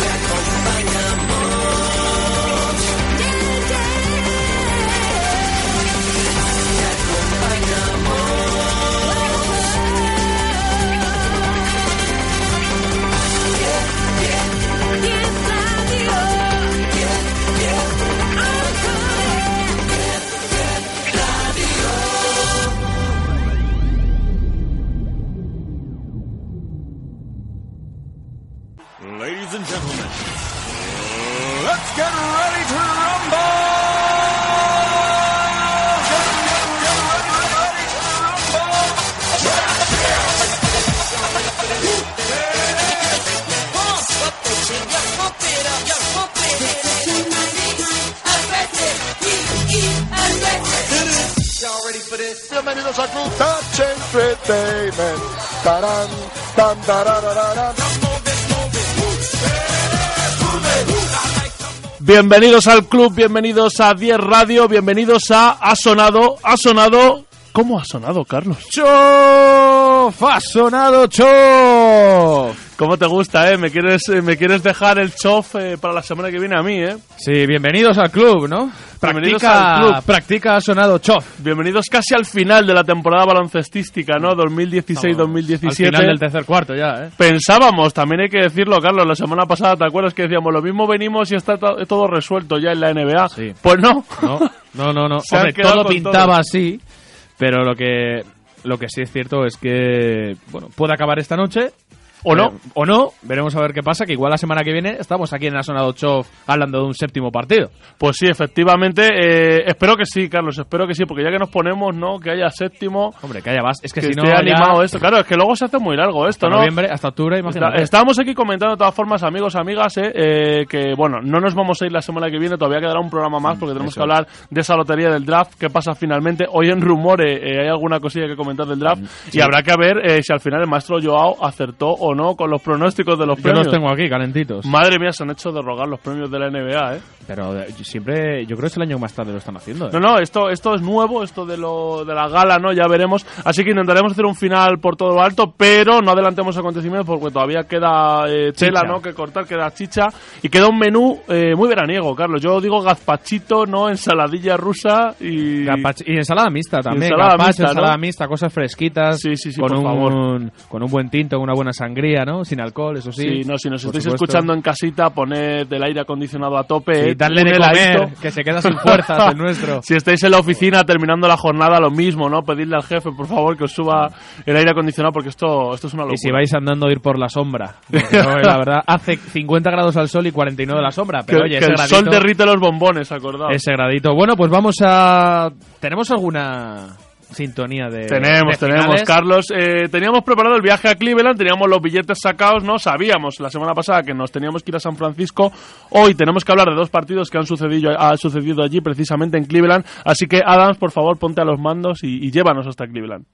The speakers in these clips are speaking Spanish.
Ladies and gentlemen, let's get ready to rumble! Get, ready, ready to rumble! Yeah. Bienvenidos a Club Touch Entertainment. Tarán, tan, tararararán. Bienvenidos al club, bienvenidos a 10 Radio, bienvenidos a Ha sonado, ha sonado. ¿Cómo ha sonado, Carlos? ¡Chof! ¡Ha sonado chof! ¿Cómo te gusta, eh? ¿Me quieres, eh, me quieres dejar el chof eh, para la semana que viene a mí, eh? Sí, bienvenidos al club, ¿no? Bienvenidos Practica, al club. practica ha sonado chof. Bienvenidos casi al final de la temporada baloncestística, ¿no? 2016-2017. Al final del tercer cuarto ya, ¿eh? Pensábamos, también hay que decirlo, Carlos, la semana pasada, ¿te acuerdas que decíamos lo mismo venimos y está to- todo resuelto ya en la NBA? Sí. Pues no. No, no, no. no. Hombre, todo pintaba todo. así, pero lo que, lo que sí es cierto es que, bueno, puede acabar esta noche. ¿O no? eh, o no, veremos a ver qué pasa, que igual la semana que viene estamos aquí en Ha sonado chof hablando de un séptimo partido. Pues sí, efectivamente. eh, espero que sí, Carlos, espero que sí, porque ya que nos ponemos, ¿no? Que haya séptimo. Hombre, que haya más. Es que, Que, si no, esté ya animado esto. Claro, es que luego se hace muy largo esto, hasta ¿no? noviembre, hasta octubre, imagínate. estábamos aquí comentando de todas formas, amigos, amigas, eh, eh, que bueno, no nos vamos a ir la semana que viene, todavía quedará un programa más porque tenemos eso que hablar de esa lotería del draft, qué pasa finalmente. Hoy en Rumore eh, hay alguna cosilla que comentar del draft y habrá que ver eh, si al final el maestro Joao acertó o no con los pronósticos de los Yo premios. los tengo aquí, calentitos. Madre mía, se han hecho de rogar los premios de la NBA, ¿eh? Pero eh, siempre, yo creo que es el año más tarde lo están haciendo. ¿eh? No, no, esto, esto es nuevo, esto de lo de la gala, ¿no? Ya veremos. Así que intentaremos hacer un final por todo lo alto, pero no adelantemos acontecimientos porque todavía queda eh, tela, Chicha. ¿no? Que cortar, queda chicha. Y queda un menú eh, muy veraniego, Carlos. Yo digo gazpachito, ¿no? Ensaladilla rusa y... Gazpach- y ensalada mixta también. Ensalada mixta, ¿no? ensalada mixta, cosas fresquitas. Sí, sí, sí, con por un, favor. Con un buen tinto, con una buena sangría, ¿no? Sin alcohol, eso sí. Sí, no, si nos estáis supuesto. escuchando en casita, poned el aire acondicionado a tope. Sí, eh, darle de comer, que se queda sin fuerzas el nuestro. Si estáis en la oficina terminando la jornada, lo mismo, ¿no? Pedirle al jefe, por favor, que os suba el aire acondicionado porque esto, esto es una locura. Y si vais andando a ir por la sombra. No, la verdad, hace 50 grados al sol y 49 la sombra. que, Pero oye, que ese el gradito, sol derrite los bombones, acordaos. ese gradito. Bueno, pues vamos a... ¿Tenemos alguna sintonía de Tenemos, de tenemos? Carlos. Eh, teníamos preparado el viaje a Cleveland, teníamos los billetes sacados, ¿no? Sabíamos la semana pasada que nos teníamos que ir a San Francisco. Hoy tenemos que hablar de dos partidos que han sucedido, ha sucedido allí, precisamente en Cleveland. Así que, Adams, por favor, ponte a los mandos y, y llévanos hasta Cleveland.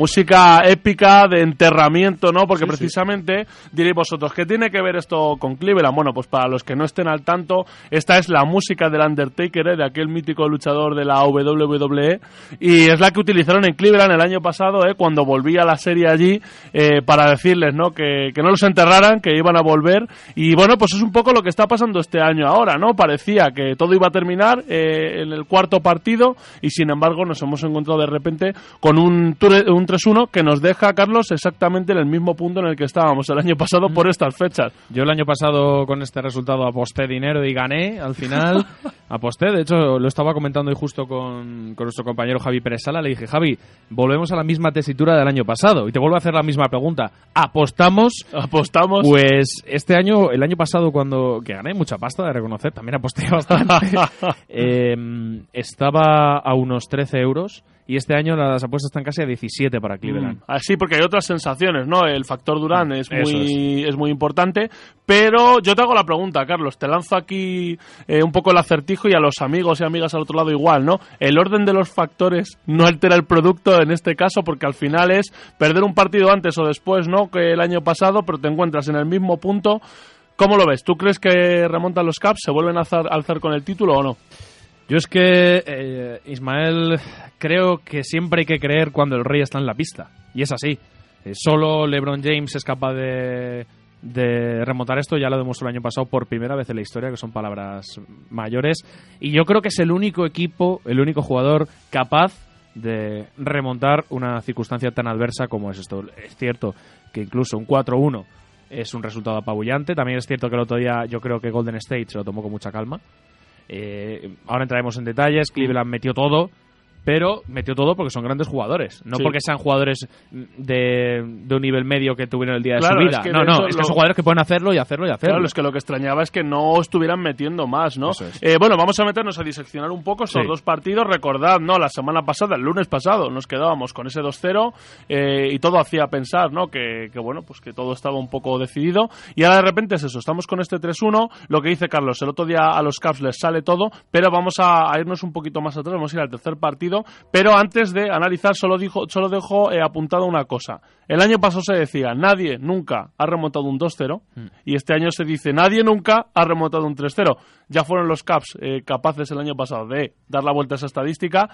Música épica de enterramiento, ¿no? Porque precisamente diréis vosotros, ¿qué tiene que ver esto con Cleveland? Bueno, pues para los que no estén al tanto, esta es la música del Undertaker, ¿eh? de aquel mítico luchador de la WWE, y es la que utilizaron en Cleveland el año pasado, ¿eh? cuando volvía la serie allí, eh, para decirles, ¿no? Que, que no los enterraran, que iban a volver, y bueno, pues es un poco lo que está pasando este año ahora, ¿no? Parecía que todo iba a terminar eh, en el cuarto partido, y sin embargo nos hemos encontrado de repente con un, un 3-1 que nos deja, Carlos, exactamente en el mismo punto en el que estábamos el año pasado por estas fechas. Yo el año pasado con este resultado aposté dinero y gané al final. aposté, de hecho lo estaba comentando hoy justo con, con nuestro compañero Javi Pérez Sala. Le dije, Javi, volvemos a la misma tesitura del año pasado. Y te vuelvo a hacer la misma pregunta. ¿Apostamos? Apostamos. Pues este año, el año pasado cuando que gané mucha pasta de reconocer, también aposté bastante, eh, estaba a unos 13 euros y este año las apuestas están casi a 17 para Cleveland. Mm, Así, porque hay otras sensaciones, ¿no? El factor Durán es Eso muy, es. muy importante. Pero yo te hago la pregunta, Carlos. Te lanzo aquí eh, un poco el acertijo y a los amigos y amigas al otro lado igual, ¿no? El orden de los factores no altera el producto en este caso, porque al final es perder un partido antes o después, ¿no? Que el año pasado, pero te encuentras en el mismo punto. ¿Cómo lo ves? ¿Tú crees que remontan los Caps? ¿Se vuelven a alzar, alzar con el título o no? Yo es que, eh, Ismael, creo que siempre hay que creer cuando el rey está en la pista. Y es así. Eh, solo LeBron James es capaz de, de remontar esto. Ya lo demostró el año pasado por primera vez en la historia, que son palabras mayores. Y yo creo que es el único equipo, el único jugador capaz de remontar una circunstancia tan adversa como es esto. Es cierto que incluso un 4-1 es un resultado apabullante. También es cierto que el otro día yo creo que Golden State se lo tomó con mucha calma. Eh, ahora entraremos en detalles. Cleveland metió todo, pero metió todo porque son grandes jugadores. No Sí. porque sean jugadores de, de un nivel medio que tuvieron el día de su es vida. que no, no, es que lo- son jugadores que pueden hacerlo y hacerlo y hacerlo. Claro, es que lo que extrañaba es que no estuvieran metiendo más, ¿no? Es. Eh, bueno, vamos a meternos a diseccionar un poco estos Sí. dos partidos. Recordad, ¿no? La semana pasada, el lunes pasado, nos quedábamos con ese 2-0 eh, y todo hacía pensar, ¿no? Que, que, bueno, pues que todo estaba un poco decidido. Y ahora de repente es eso, estamos con este 3-1. Lo que dice Carlos, el otro día a los Caps les sale todo, pero vamos a, a irnos un poquito más atrás, vamos a ir al tercer partido. Pero antes de analizar, solo, dijo, solo dejo eh, apuntado una cosa. El año pasado se decía, nadie nunca ha remontado un 2-0 y este año se dice, nadie nunca ha remontado un 3-0. Ya fueron los Caps eh, capaces el año pasado de dar la vuelta a esa estadística.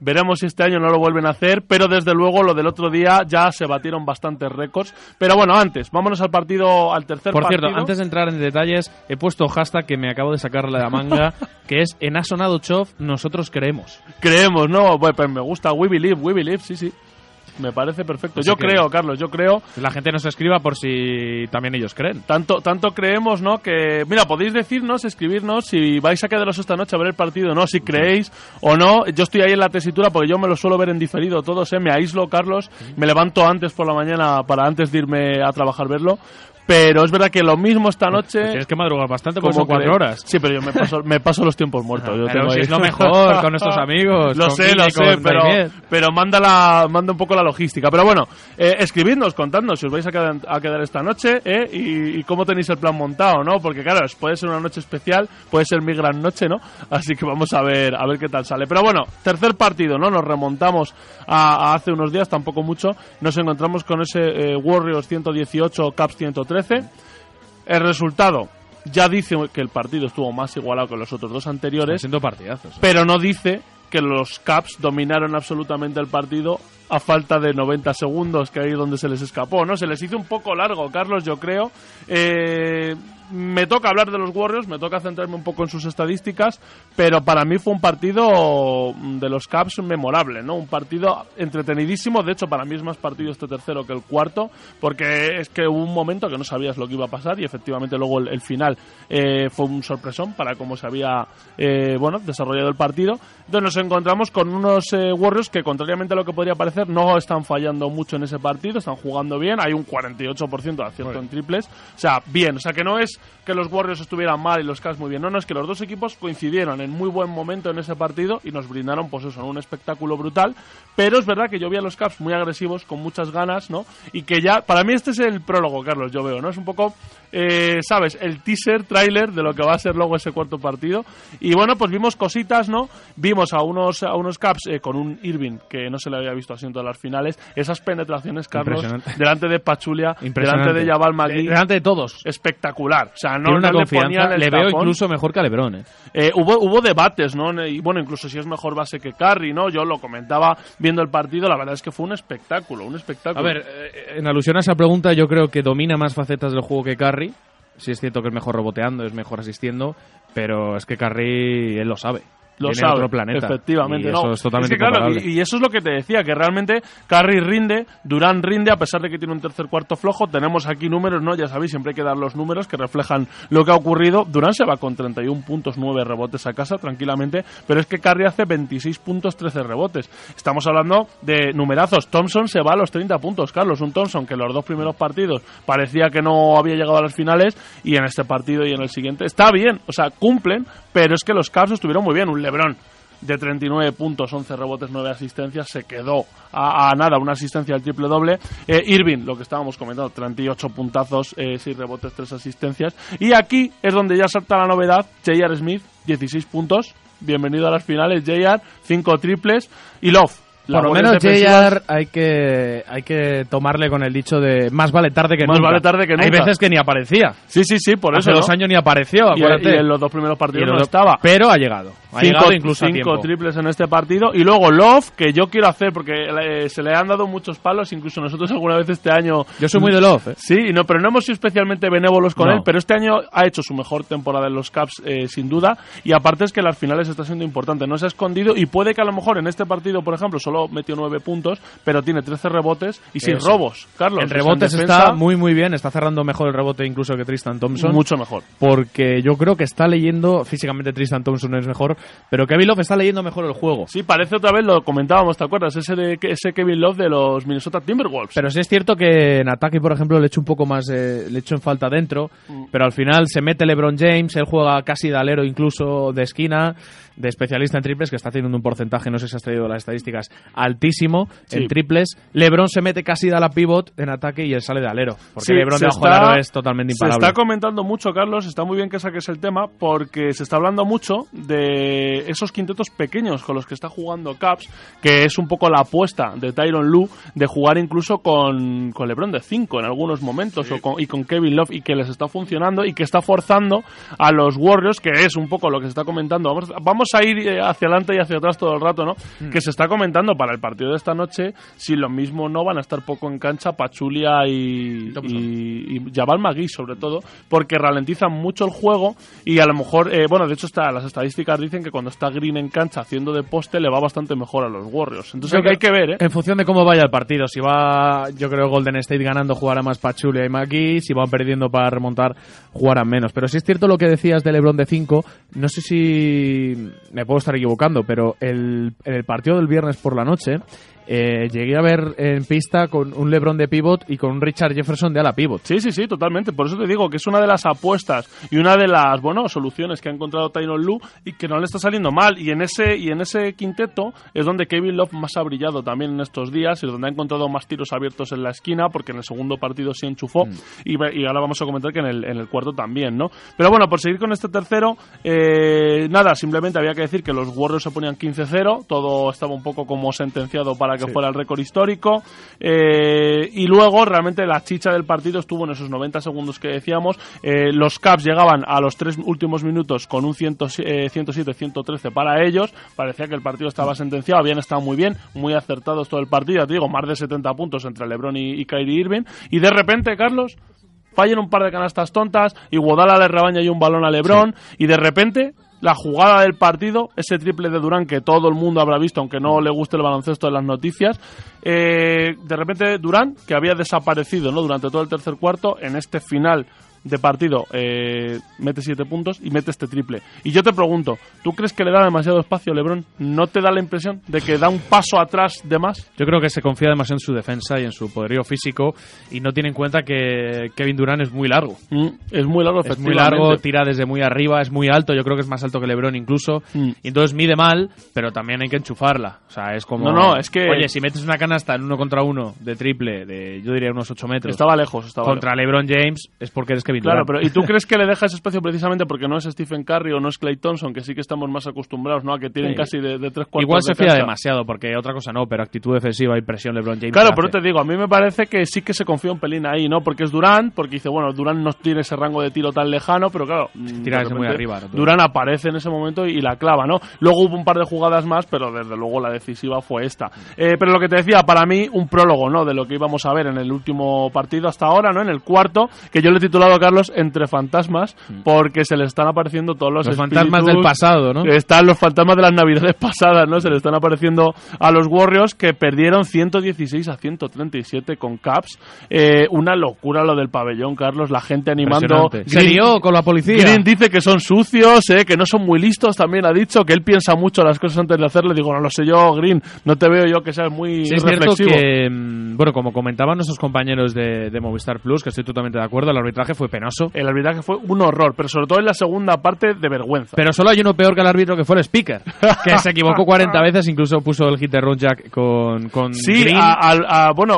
Veremos si este año no lo vuelven a hacer, pero desde luego lo del otro día ya se batieron bastantes récords. Pero bueno, antes, vámonos al partido, al tercer Por partido. cierto, antes de entrar en detalles, he puesto hashtag que me acabo de sacarle de la manga, que es en ha sonado Chof, nosotros creemos. Creemos, ¿no? Pues me gusta, we believe, we believe, sí, sí. Me parece perfecto. Así Yo creo, Carlos, yo creo La gente nos escriba por si también ellos creen. Tanto, tanto creemos, ¿no? Que, mira, podéis decirnos, escribirnos si vais a quedaros esta noche a ver el partido, ¿no? Si creéis o no. Yo estoy ahí en la tesitura porque yo me lo suelo ver en diferido todos, ¿eh? Me aíslo, Carlos. Me levanto antes por la mañana para antes de irme a trabajar verlo. Pero es verdad que lo mismo esta noche. Pues Tienes que madrugar bastante, porque como son cuatro horas. Sí, pero yo me paso, me paso los tiempos muertos. Yo Pero tengo si ahí- es lo mejor con nuestros amigos. Lo sé, lo sé, pero, pero manda, la, manda un poco la logística. Pero bueno, eh, escribidnos, contadnos si os vais a quedar, a quedar esta noche eh, y, y cómo tenéis el plan montado, ¿no? Porque claro, puede ser una noche especial, puede ser mi gran noche, ¿no? Así que vamos a ver, a ver qué tal sale. Pero bueno, tercer partido, ¿no? Nos remontamos a, a hace unos días, tampoco mucho. Nos encontramos con ese eh, Warriors 118, Caps 113. El resultado ya dice que el partido estuvo más igualado que los otros dos anteriores siendo partidazos. pero no dice que los Caps dominaron absolutamente el partido a falta de 90 segundos, que ahí es donde se les escapó, ¿no? Se les hizo un poco largo, Carlos, yo creo. Eh, me toca hablar de los Warriors, me toca centrarme un poco en sus estadísticas, pero para mí fue un partido de los Caps memorable, ¿no? Un partido entretenidísimo, de hecho para mí es más partido este tercero que el cuarto, porque es que hubo un momento que no sabías lo que iba a pasar y efectivamente luego el, el final eh, fue un sorpresón para cómo se había eh, bueno, desarrollado el partido. Entonces nos encontramos con unos eh, Warriors que contrariamente a lo que podría parecer no están fallando mucho en ese partido, están jugando bien, hay un 48% de acierto en triples, o sea, bien, o sea que no es que los Warriors estuvieran mal y los Cavs muy bien, no, no, es que los dos equipos coincidieron en muy buen momento en ese partido y nos brindaron pues eso, un espectáculo brutal, pero es verdad que yo vi a los Cavs muy agresivos, con muchas ganas, ¿no? Y que ya, para mí este es el prólogo, Carlos, yo veo, ¿no? Es un poco, eh, ¿sabes? El teaser, trailer de lo que va a ser luego ese cuarto partido. Y bueno, pues vimos cositas, ¿no? Vimos a unos, a unos Caps eh, con un Irving que no se le había visto así 100% de las finales. Esas penetraciones, Carlos, Impresionante. delante de Pachulia, Impresionante. delante de Jabal Magui, Delante de todos. espectacular. O sea, no, Tiene una no le ponían confianza. el Le veo tapón. incluso mejor que a Lebron. ¿eh? Eh, hubo, hubo debates, ¿no? Y bueno, incluso si es mejor base que Curry, ¿no? Yo lo comentaba viendo el partido, la verdad es que fue un espectáculo, un espectáculo. A ver, eh, en alusión a esa pregunta, yo creo que domina más facetas del juego que Curry. Sí es cierto que es mejor reboteando, es mejor asistiendo, pero es que Curry él lo sabe. Lo sabe, otro planeta. efectivamente, Y no. Eso es totalmente que, claro, incomparable. y, y eso es lo que te decía, que realmente Curry rinde, Durán rinde, a pesar de que tiene un tercer cuarto flojo. Tenemos aquí números, ¿no? Ya sabéis, siempre hay que dar los números que reflejan lo que ha ocurrido. Durán se va con 31 puntos, 9 rebotes a casa, tranquilamente, pero es que Curry hace 26 puntos, 13 rebotes. Estamos hablando de numerazos. Thompson se va a los 30 puntos, Carlos. Un Thompson que en los dos primeros partidos parecía que no había llegado a las finales y en este partido y en el siguiente está bien, o sea, cumplen, pero es que los Cavs estuvieron muy bien. Un LeBron de 39 puntos, 11 rebotes, 9 asistencias, se quedó a, a nada, una asistencia al triple doble. Eh, Irving, lo que estábamos comentando, 38 puntazos, eh, 6 rebotes, 3 asistencias. Y aquí es donde ya salta la novedad, J.R. Smith, 16 puntos. Bienvenido a las finales, J.R., 5 triples. Y Love. Por lo menos JR hay que, hay que tomarle con el dicho de más vale tarde que Más nunca. vale tarde que Hay veces que ni aparecía. Sí, sí, sí, por Hace eso. dos ¿no? años ni apareció, Y, acuérdate. y en los dos primeros partidos no estaba. Pero ha llegado. Ha cinco, incluso cinco triples en este partido. Y luego Love, que yo quiero hacer, porque se le han dado muchos palos, incluso nosotros alguna vez este año. Yo soy muy de Love, ¿eh? Sí, no, pero no hemos sido especialmente benévolos con No. él, pero este año ha hecho su mejor temporada en los Caps, eh, sin duda, y aparte es que las finales está siendo importante, no se ha escondido y puede que a lo mejor en este partido, por ejemplo, solo metió nueve puntos, pero tiene 13 rebotes y sin robos, Carlos. En rebotes defensa, está muy muy bien, está cerrando mejor el rebote incluso que Tristan Thompson. mucho mejor. Porque yo creo que está leyendo, físicamente Tristan Thompson es mejor, pero Kevin Love está leyendo mejor el juego. Sí, parece otra vez, lo comentábamos, ¿te acuerdas? Ese, de, ese Kevin Love de los Minnesota Timberwolves. Pero sí es cierto que en ataque, por ejemplo, le echo un poco más, eh, le echo en falta dentro, Mm. pero al final se mete LeBron James, él juega casi de alero incluso de esquina, de especialista en triples, que está haciendo un porcentaje, no sé si has traído las estadísticas, altísimo Sí. en triples. LeBron se mete casi de la pivot en ataque y él sale de alero, porque Sí, LeBron se del está- aro es totalmente Se imparable. está comentando mucho, Carlos, está muy bien que saques el tema, porque se está hablando mucho de esos quintetos pequeños con los que está jugando Caps, que es un poco la apuesta de Tyron Lu de jugar incluso con, con LeBron de 5 en algunos momentos o con- y con Kevin Love y que les está funcionando y que está forzando a los Warriors, que es un poco lo que se está comentando. Vamos, vamos a ir eh, hacia adelante y hacia atrás todo el rato, ¿no? Mm. Que se está comentando para el partido de esta noche si lo mismo no van a estar poco en cancha Pachulia y, y, y Jabal Magui sobre todo porque ralentizan mucho el juego y a lo mejor eh, bueno de hecho está, las estadísticas dicen que cuando está Green en cancha haciendo de poste le va bastante mejor a los Warriors entonces hay que, hay que ver ¿eh? En función de cómo vaya el partido, si va, yo creo, Golden State ganando, jugará más Pachulia y Maki, si van perdiendo para remontar, jugarán menos. Pero si es cierto lo que decías de LeBron de 5, no sé si me puedo estar equivocando, pero el, en el partido del viernes por la noche, eh, llegué a ver en pista con un LeBron de pivot y con un Richard Jefferson de ala pivot. Sí, sí, sí, totalmente. Por eso te digo que es una de las apuestas y una de las, bueno, soluciones que ha encontrado Tyron Lu y que no le está saliendo mal. Y en ese y en ese quinteto es donde Kevin Love más ha brillado también en estos días y donde ha encontrado más tiros abiertos en la esquina porque en el segundo partido sí enchufó y, ve- y ahora vamos a comentar que en el, en el cuarto también, ¿no? Pero bueno, por seguir con este tercero, eh, nada, simplemente había que decir que los Warriors se ponían 15-0, todo estaba un poco como sentenciado para que fuera el récord histórico eh, y luego realmente la chicha del partido estuvo en esos 90 segundos que decíamos. Eh, los Caps llegaban a los tres últimos minutos con un 100, eh, 107-113 para ellos. Parecía que el partido estaba sentenciado, habían estado muy bien, muy acertados todo el partido. Ya te digo, más de 70 puntos entre LeBron y, y Kyrie Irving. Y de repente, Carlos, fallan un par de canastas tontas y Guadala le rebaña y un balón a LeBron y de repente la jugada del partido, ese triple de Durán que todo el mundo habrá visto, aunque no le guste el baloncesto de las noticias, eh, de repente Durán, que había desaparecido ¿no? durante todo el tercer cuarto, en este final de partido eh, mete siete puntos y mete este triple. Y yo te pregunto, ¿tú crees que le da demasiado espacio a LeBron? ¿No te da la impresión de que da un paso atrás de más? Yo creo que se confía demasiado en su defensa y en su poderío físico y no tiene en cuenta que Kevin Durant es muy largo. Mm, es muy largo, Es muy largo, tira desde muy arriba, es muy alto, yo creo que es más alto que LeBron incluso. Mm. Y entonces mide mal, pero también hay que enchufarla. O sea, es como... No, no, es que- Oye, si metes una canasta en uno contra uno de triple, de yo diría unos 8 metros, Estaba lejos, estaba contra LeBron James, es porque eres Kevin Claro, Durant. pero ¿y tú crees que le deja ese espacio precisamente porque no es Stephen Curry o no es Clay Thompson, que sí que estamos más acostumbrados, ¿no? A que tienen Sí. casi de, de tres cuartos Igual de se fía cancha? demasiado, porque otra cosa no, pero actitud defensiva y presión LeBron James. Claro, la pero te digo, a mí me parece que sí que se confía un pelín ahí, ¿no? Porque es Durán, porque dice, bueno, Durán no tiene ese rango de tiro tan lejano, pero claro, mm, Tira de desde muy arriba, ¿no? Durán aparece en ese momento y, la clava, ¿no? Luego hubo un par de jugadas más, pero desde luego la decisiva fue esta. Eh, pero lo que te decía, para mí, un prólogo, ¿no? De lo que íbamos a ver en el último partido hasta ahora, ¿no? En el cuarto, que yo le he titulado Carlos Entre Fantasmas, porque se le están apareciendo todos los, Los fantasmas del pasado, ¿no? están los fantasmas de las navidades pasadas, ¿no? Se le están apareciendo a los Warriors que perdieron 116 a 137 con Caps. Eh, una locura lo del pabellón, Carlos. La gente animando. Impresionante. Se Green- lió con la policía. Green dice que son sucios, eh, que no son muy listos. También ha dicho que él piensa mucho las cosas antes de hacerle. Digo, no lo sé yo, Green. No te veo yo que seas muy Sí, es cierto reflexivo. que, mm, bueno, como comentaban nuestros compañeros de, de Movistar Plus, que estoy totalmente de acuerdo, el arbitraje fue penoso. El arbitraje fue un horror, pero sobre todo en la segunda parte de vergüenza. Pero solo hay uno peor que el árbitro, que fue el speaker, que se equivocó 40 veces, incluso puso el hit de Runjack con, con sí, Green. a, a- a- bueno,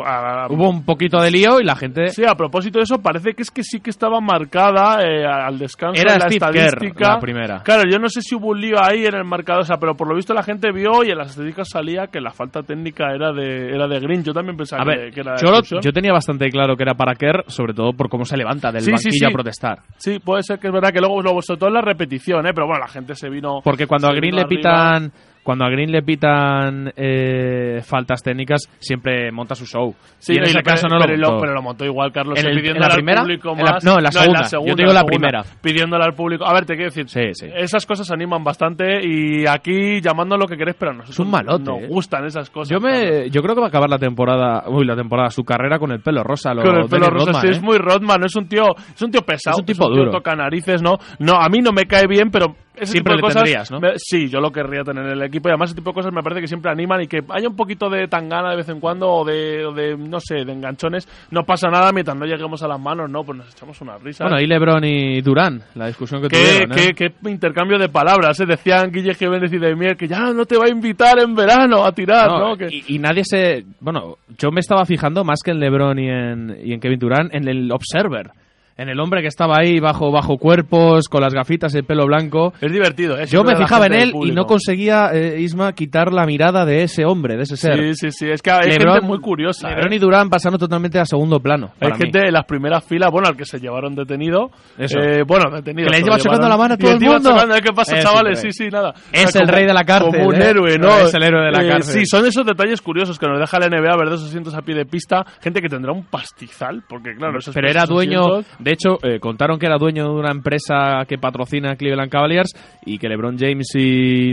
Hubo un poquito de lío y la gente... Sí, a propósito de eso, parece que es que sí que estaba marcada eh, al descanso Era la Steve Kerr, estadística. la primera. Claro, yo no sé si hubo un lío ahí en el marcador, o sea, pero por lo visto la gente vio y en las estadísticas salía que la falta técnica era de, era de Green. Yo también pensaba A que, ver, que era yo, yo tenía bastante claro que era para Kerr, sobre todo por cómo se levanta del Sí, sí, banquillo sí. a protestar. Sí, puede ser que es verdad que luego, luego sobre todo en la repetición, ¿eh? pero bueno, la gente se vino. Porque cuando a Green le arriba. Cuando a Green le pitan eh, faltas técnicas, siempre monta su show. Sí, y en ese lo- caso no pero, lo montó. pero lo montó igual, Carlos. ¿En eh, el- pidiéndole en la al primera? público En la- más. no, en la segunda. Yo digo la primera. Pidiéndole al público. A ver, te quiero decir. Sí, sí. Esas cosas animan bastante y aquí llamando lo que queréis, pero nosotros Es un malote, nos eh. gustan esas cosas. Yo me yo creo que va a acabar la temporada, uy, la temporada, su carrera con el pelo rosa, lo con el pelo rosa, Rodman, sí, ¿eh? es muy Rodman, es un tío, es un tío pesado, Es un tipo tío duro. toca narices, ¿no? No, a mí no me cae bien, pero ese Siempre tipo de le cosas, tendrías, ¿no? me- sí, yo lo querría tener en el equipo y además ese tipo de cosas me parece que siempre animan y que haya un poquito de tangana de vez en cuando o de, o de no sé, de enganchones, no pasa nada mientras no lleguemos a las manos, ¿no? Pues nos echamos una risa. Bueno, y LeBron y Durán, la discusión que Qué, tuvieron, ¿eh? qué- qué intercambio de palabras, ¿eh? Decían Guille Jiménez y Demier que ya no te va a invitar en verano a tirar, ¿no? No, Que- y, y nadie se. Bueno, yo me estaba fijando más que en LeBron y en, y en Kevin Durant en el Observer. En el hombre que estaba ahí bajo, bajo cuerpos, con las gafitas y el pelo blanco. Es divertido, ¿eh? Yo me fijaba en él y no conseguía, eh, Isma, quitar la mirada de ese hombre, de ese ser. Sí, sí, sí. Es que hay LeBron- gente muy curiosa. LeBron ¿eh? y Durán pasando totalmente a segundo plano. Hay gente mí. en las primeras filas, bueno, al que se llevaron detenido. Eso. Eh, bueno, detenido. Que le lleva llevaron. la mano a Y todo el el tío mundo. ¿eh? ¿Qué pasa, Es chavales? el rey. Sí, sí, nada. Es el rey de la cárcel, Como un ¿eh? héroe, ¿no? Es el héroe de la cárcel. Sí, son esos detalles curiosos que nos deja la NBA ver de esos asientos a pie de pista. Gente que tendrá un pastizal, porque claro, esos Pero era dueño, asientos- de hecho, eh, contaron que era dueño de una empresa que patrocina a Cleveland Cavaliers y que LeBron James y,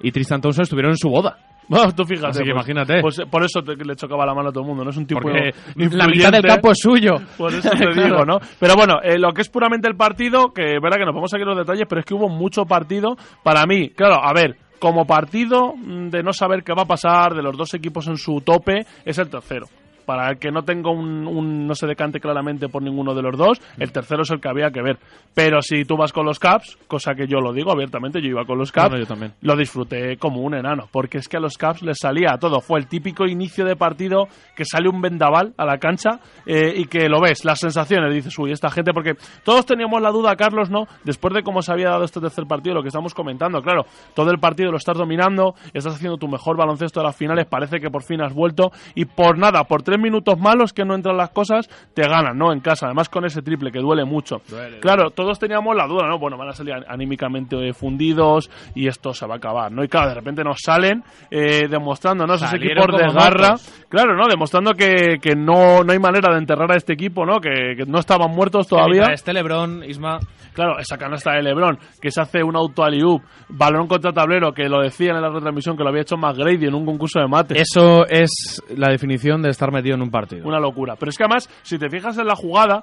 y Tristan Thompson estuvieron en su boda. Bueno, tú fíjate. Así que pues- imagínate. Pues, por eso te- le chocaba la mano a todo el mundo, no es un tipo Porque la mitad del campo es suyo. Por eso te Claro. digo, ¿no? Pero bueno, eh, lo que es puramente el partido, que es verdad que nos vamos aquí los detalles, pero es que hubo mucho partido. Para mí, claro, a ver, como partido mm, de no saber qué va a pasar, de los dos equipos en su tope, es el tercero. Para el que no tenga un, un- no se decante claramente por ninguno de los dos, el tercero es el que había que ver. Pero si tú vas con los Caps, cosa que yo lo digo abiertamente, yo iba con los Caps, yo también. lo disfruté como un enano, porque es que a los Caps les salía a todo. Fue el típico inicio de partido que sale un vendaval a la cancha eh, y que lo ves, las sensaciones, dices, uy, esta gente, porque todos teníamos la duda, Carlos, ¿no? Después de cómo se había dado este tercer partido, lo que estamos comentando, claro, todo el partido lo estás dominando, estás haciendo tu mejor baloncesto de las finales, parece que por fin has vuelto y por nada, por tres minutos malos que no entran las cosas, te ganan, ¿no? En casa, además con ese triple que duele mucho. claro, todos teníamos la duda, ¿no? Bueno, van a salir anímicamente eh, fundidos y esto se va a acabar, ¿no? Y claro, de repente nos salen eh, demostrando, ¿no? Esos Salieron equipos de garra, claro, ¿no? Demostrando que, que no, no hay manera de enterrar a este equipo, ¿no? Que, que no estaban muertos todavía. Este LeBron, Isma, Claro, esa canasta de Lebron, que se hace un auto aliup, balón contra tablero, que lo decían en la retransmisión que lo había hecho McGrady en un concurso de mate. eso es la definición de estar metido en un partido. Una locura. Pero es que además, si te fijas en la jugada,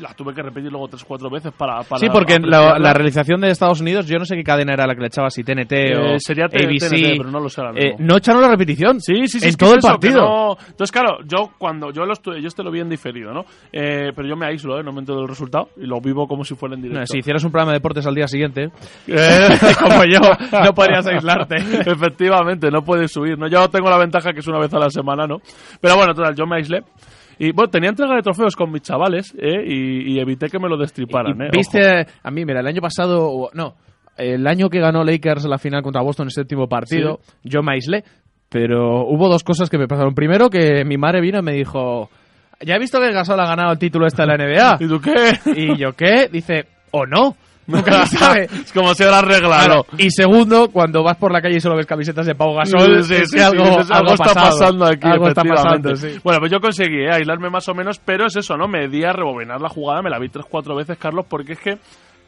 la tuve que repetir luego tres o cuatro veces para. para Sí, porque la, la realización de Estados Unidos, yo no sé qué cadena era la que le echaba, si TNT o Eh, sería T- ABC. TNT, pero no lo sé ahora mismo. Eh, no echaron la repetición. Sí, sí, sí. En es todo es el eso, partido. no- Entonces, claro, yo cuando yo lo estuve, yo este lo vi en diferido, ¿no? Eh, pero yo me aíslo, ¿eh? No me entero del resultado y lo vivo como si fuera en directo. No, si hicieras un programa de deportes al día siguiente, Eh, como yo, no podrías aislarte. Efectivamente, no puedes subir. ¿no? Yo tengo la ventaja que es una vez a la semana, ¿no? Pero bueno, yo me aislé. Y bueno, tenía entrega de trofeos con mis chavales, ¿eh? Y, y evité que me lo destriparan, ¿eh? Viste, a mí, mira, el año pasado, no, el año que ganó Lakers la final contra Boston en el séptimo partido, yo me aislé, pero hubo dos cosas que me pasaron. Primero, que mi madre vino y me dijo, ¿ya he visto que Gasol ha ganado el título este de la NBA? ¿Y tú qué? y yo, ¿qué? Dice, ¿o no? Nunca se sabe. es como si era arreglado. Claro. Y segundo, cuando vas por la calle y solo ves camisetas de Pau Gasol, Sí, es sí, que sí, algo, está pasado. pasando aquí. Algo está pasando. Bueno, pues yo conseguí eh, aislarme más o menos, pero es eso, ¿no? Me di a rebobinar la jugada, me la vi tres, cuatro veces, Carlos, porque es que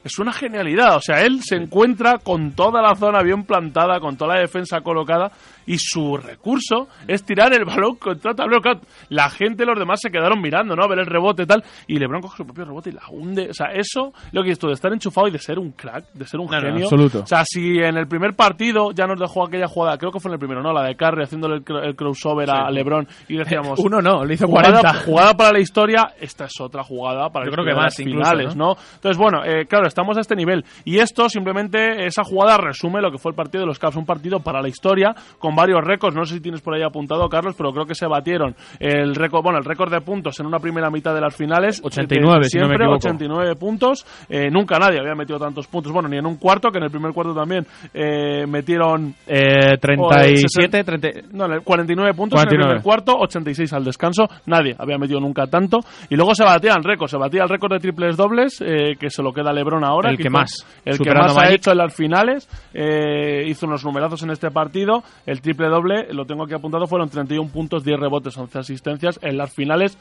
es una genialidad. O sea, él se encuentra con toda la zona bien plantada, con toda la defensa colocada, y su recurso es tirar el balón contra el tablero. La gente, los demás se quedaron mirando, ¿no? A ver el rebote y tal, y LeBron coge su propio rebote y la hunde. O sea, eso, lo que es esto, de estar enchufado y de ser un crack, de ser un No, no, genio. absoluto. O sea, si en el primer partido ya nos dejó aquella jugada, creo que fue en el primero, ¿no? La de Curry haciéndole el, cro- el crossover a LeBron y decíamos... Uno no, le hizo Jugada, 40. jugada para la historia, esta es otra jugada para Yo creo que más incluso, finales, ¿no? ¿no? Entonces, bueno, eh, claro, estamos a este nivel. Y esto simplemente, esa jugada resume lo que fue el partido de los Caps, un partido para la historia, con varios récords. No sé si tienes por ahí apuntado, Carlos, pero creo que se batieron el récord, bueno, el récord de puntos en una primera mitad de las finales. 89, de si no me siempre, equivoco. 89 puntos. Eh, nunca nadie había metido tantos puntos. Bueno, ni en un cuarto, que en el primer cuarto también eh, metieron Eh, 37, 30... no, le- 49 puntos en 49. el primer cuarto, 86 al descanso. Nadie había metido nunca tanto. Y luego se batía el récord. Se batía el récord de triples dobles, eh, que se lo queda LeBron ahora. El que más, El que más ha hecho en las finales. eh, hizo unos numerazos en este partido. El triple doble, lo tengo aquí apuntado, fueron 31 puntos, 10 rebotes, 11 asistencias. En las finales,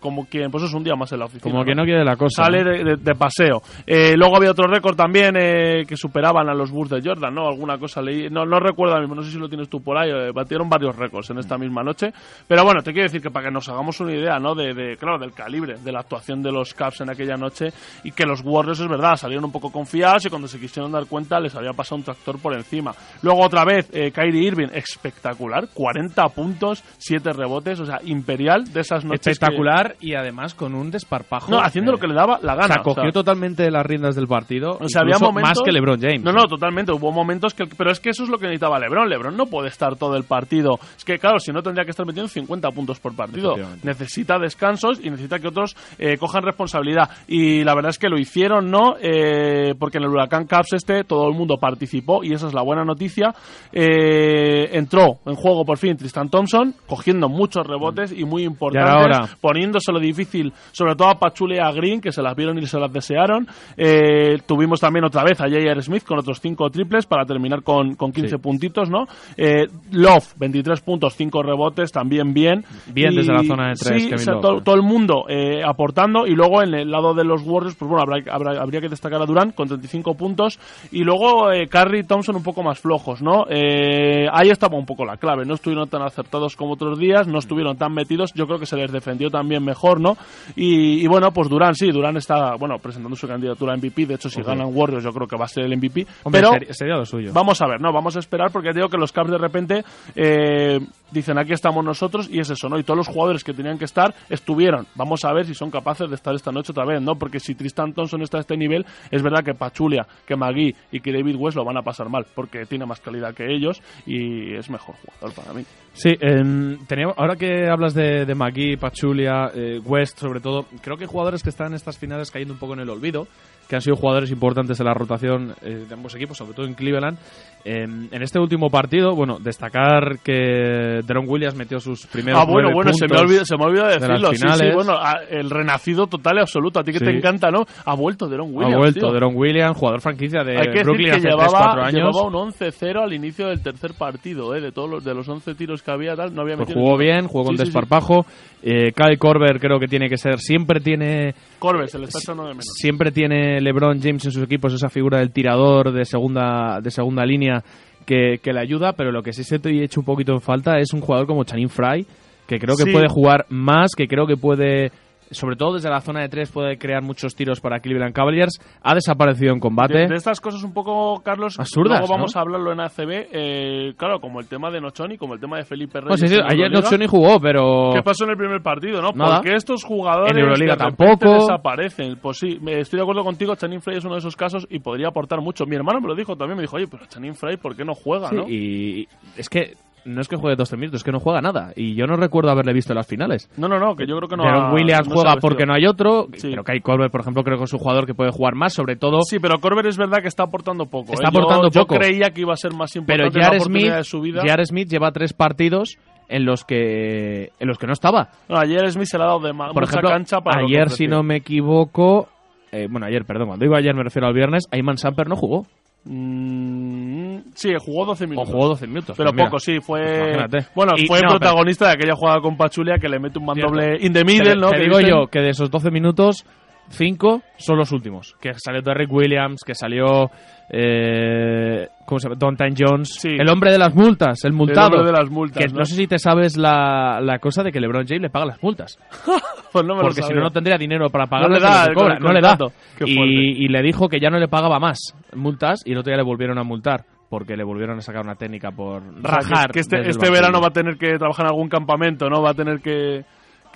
como quien, pues es un día más en la oficina. Como que no quiere la cosa. Sale ¿no? de, de- de paseo. Eh, luego había otro récord también eh, que superaban a los Bulls de Jordan, ¿no? Alguna cosa leí. No, no recuerdo mismo, no sé si lo tienes tú por ahí. eh, batieron varios récords en esta misma noche. Pero bueno, te quiero decir que para que nos hagamos una idea, ¿no? De, de, claro, del calibre de la actuación de los Caps en aquella noche y que los Warriors, es verdad, salieron un poco confiados y cuando se quisieron dar cuenta les había pasado un tractor por encima. Luego otra vez, eh, Kyrie Irving, espectacular. 40 puntos, 7 rebotes, o sea, imperial de esas noches. que- Y además con un desparpajo. no, haciendo lo que le daba la O gana. sea, cogió o sea. totalmente las riendas del partido. O sea, había incluso momentos... más que LeBron James. No, no, totalmente. Hubo momentos que... Pero es que eso es lo que necesitaba LeBron. LeBron no puede estar todo el partido. Es que, claro, si no tendría que estar metiendo 50 puntos por partido. Necesita descansos y necesita que otros eh, cojan responsabilidad. Y la verdad es que lo hicieron, ¿no? Eh, porque en el Huracán Caps este todo el mundo participó y esa es la buena noticia. Eh, entró en juego por fin Tristan Thompson, cogiendo muchos rebotes y muy importantes, ahora? Poniéndoselo difícil, sobre todo a Pachule y a Green, que se las vieron y se las desearon. Eh, tuvimos también otra vez a J.R. Smith con otros 5 triples para terminar con, con 15 Sí. puntitos, ¿no? Eh, Love, 23 puntos, 5 rebotes, también bien. Bien desde la zona de tres, Sí, Kevin o sea, todo el mundo eh, aportando y luego en el lado de los Warriors, pues bueno, habrá, habrá- habría que destacar a Durant con 35 puntos y luego eh, Curry y Thompson un poco más flojos, ¿no? Eh, ahí estaba un poco la clave, no estuvieron tan acertados como otros días, no estuvieron tan metidos, yo creo que se les defendió también mejor, ¿no? Y, y bueno, pues Durant sí, Durant está, bueno, presentando su candidatura a MVP, de hecho si ganan Warriors yo creo que va a ser el MVP, Hombre, pero sería, sería lo suyo. Vamos a ver, no, vamos a esperar porque digo que los Caps de repente eh, dicen aquí estamos nosotros y es eso, ¿no? Y todos los jugadores que tenían que estar estuvieron. Vamos a ver si son capaces de estar esta noche otra vez, ¿no? Porque si Tristan Thompson está a este nivel, es verdad que Pachulia, que Magui y que David West lo van a pasar mal porque tiene más calidad que ellos y es mejor jugador para mí. Sí, em, teníamos- ahora que hablas de, de McGee, Pachulia, eh, West, sobre todo, creo que jugadores que están en estas finales cayendo un poco en el olvido, que han sido jugadores importantes en la rotación eh, de ambos equipos, sobre todo en Cleveland. Em, en este último partido, bueno, destacar que Deron Williams metió sus primeros Ah, bueno, bueno, se me, puntos olvidó, se me olvidó de decirlo. Sí, bueno, a- el renacido total y absoluto. A ti que te encanta, ¿no? Ha vuelto Deron Williams. ha vuelto. Deron Williams, jugador franquicia de Hay que Brooklyn decir que hace 3-4 llevaba, años. llevaba un 11-0 al inicio del tercer partido, ¿eh? De todos los, de los 11 tiros que había, tal, no había Pues metido jugó ninguno. bien, jugó con desparpajo. Eh, Kyle Korver creo que tiene que ser, siempre tiene Corbett, se le está echando de menos. siempre tiene LeBron James en sus equipos esa figura del tirador de segunda de segunda línea que, que le ayuda, pero lo que sí se te he hecho un poquito en falta es un jugador como Channing Fry, que creo que Sí. puede jugar más, que creo que puede sobre todo desde la zona de tres puede crear muchos tiros para Cleveland Cavaliers. Ha desaparecido en combate. De, de estas cosas un poco, Carlos, Absurdas, luego vamos ¿no? a hablarlo en ACB, eh, claro, como el tema de Nochoni, como el tema de Felipe Reyes. Pues sí, sí, ayer. Nochoni jugó, pero ¿Qué pasó en el primer partido, no? Nada. Porque estos jugadores En Euroliga de tampoco. desaparecen. Pues sí, me- estoy de acuerdo contigo, Channing Frey es uno de esos casos y podría aportar mucho. Mi hermano me lo dijo también, me dijo, oye, pero Channing Frey, ¿por qué no juega, Sí, no? y es que no es que juegue 12 minutos, es que no juega nada. Y yo no recuerdo haberle visto en las finales. No, no, no, que yo creo que no. Pero ha- Williams no juega porque no hay otro. Sí. Pero Kai Colbert, por ejemplo, creo que es un jugador que puede jugar más, sobre todo. Sí, pero Corber es verdad que está aportando poco. Está ¿eh? Yo- aportando yo, poco. creía que iba a ser más pero importante la J.R. oportunidad Smith, de su vida. J.R. Smith lleva tres partidos en los que en los que no estaba. No, ayer Smith se le ha dado de Por mucha ejemplo, cancha para ayer, si no me equivoco, eh, bueno, ayer, perdón, cuando digo ayer me refiero al viernes, Ayman Samper no jugó. Mm, sí, jugó 12 O minutos. jugó 12 minutos. Pero pues mira. poco, sí, fue. Imagínate. Bueno, Y- fue no, pero- protagonista de aquella jugada con Pachulia que le mete un mandoble in the Te, middle, ¿no? te digo yo que de esos 12 minutos, 5 son los últimos. Que salió Derrick Williams, que salió. Eh, ¿Cómo se llama? Dontan Jones. Sí. El hombre de las multas, el multado. hombre de las multas, Que ¿no? no sé si te sabes la, la cosa de que LeBron James le paga las multas. Pues no me porque si no, no tendría dinero para pagar le da el- cobra. el No le da. Y, y le dijo que ya no le pagaba más multas y el otro día le volvieron a multar. Porque le volvieron a sacar una técnica por O sea, que- rajar. que este, el este verano va a tener que trabajar en algún campamento, ¿no? Va a tener que,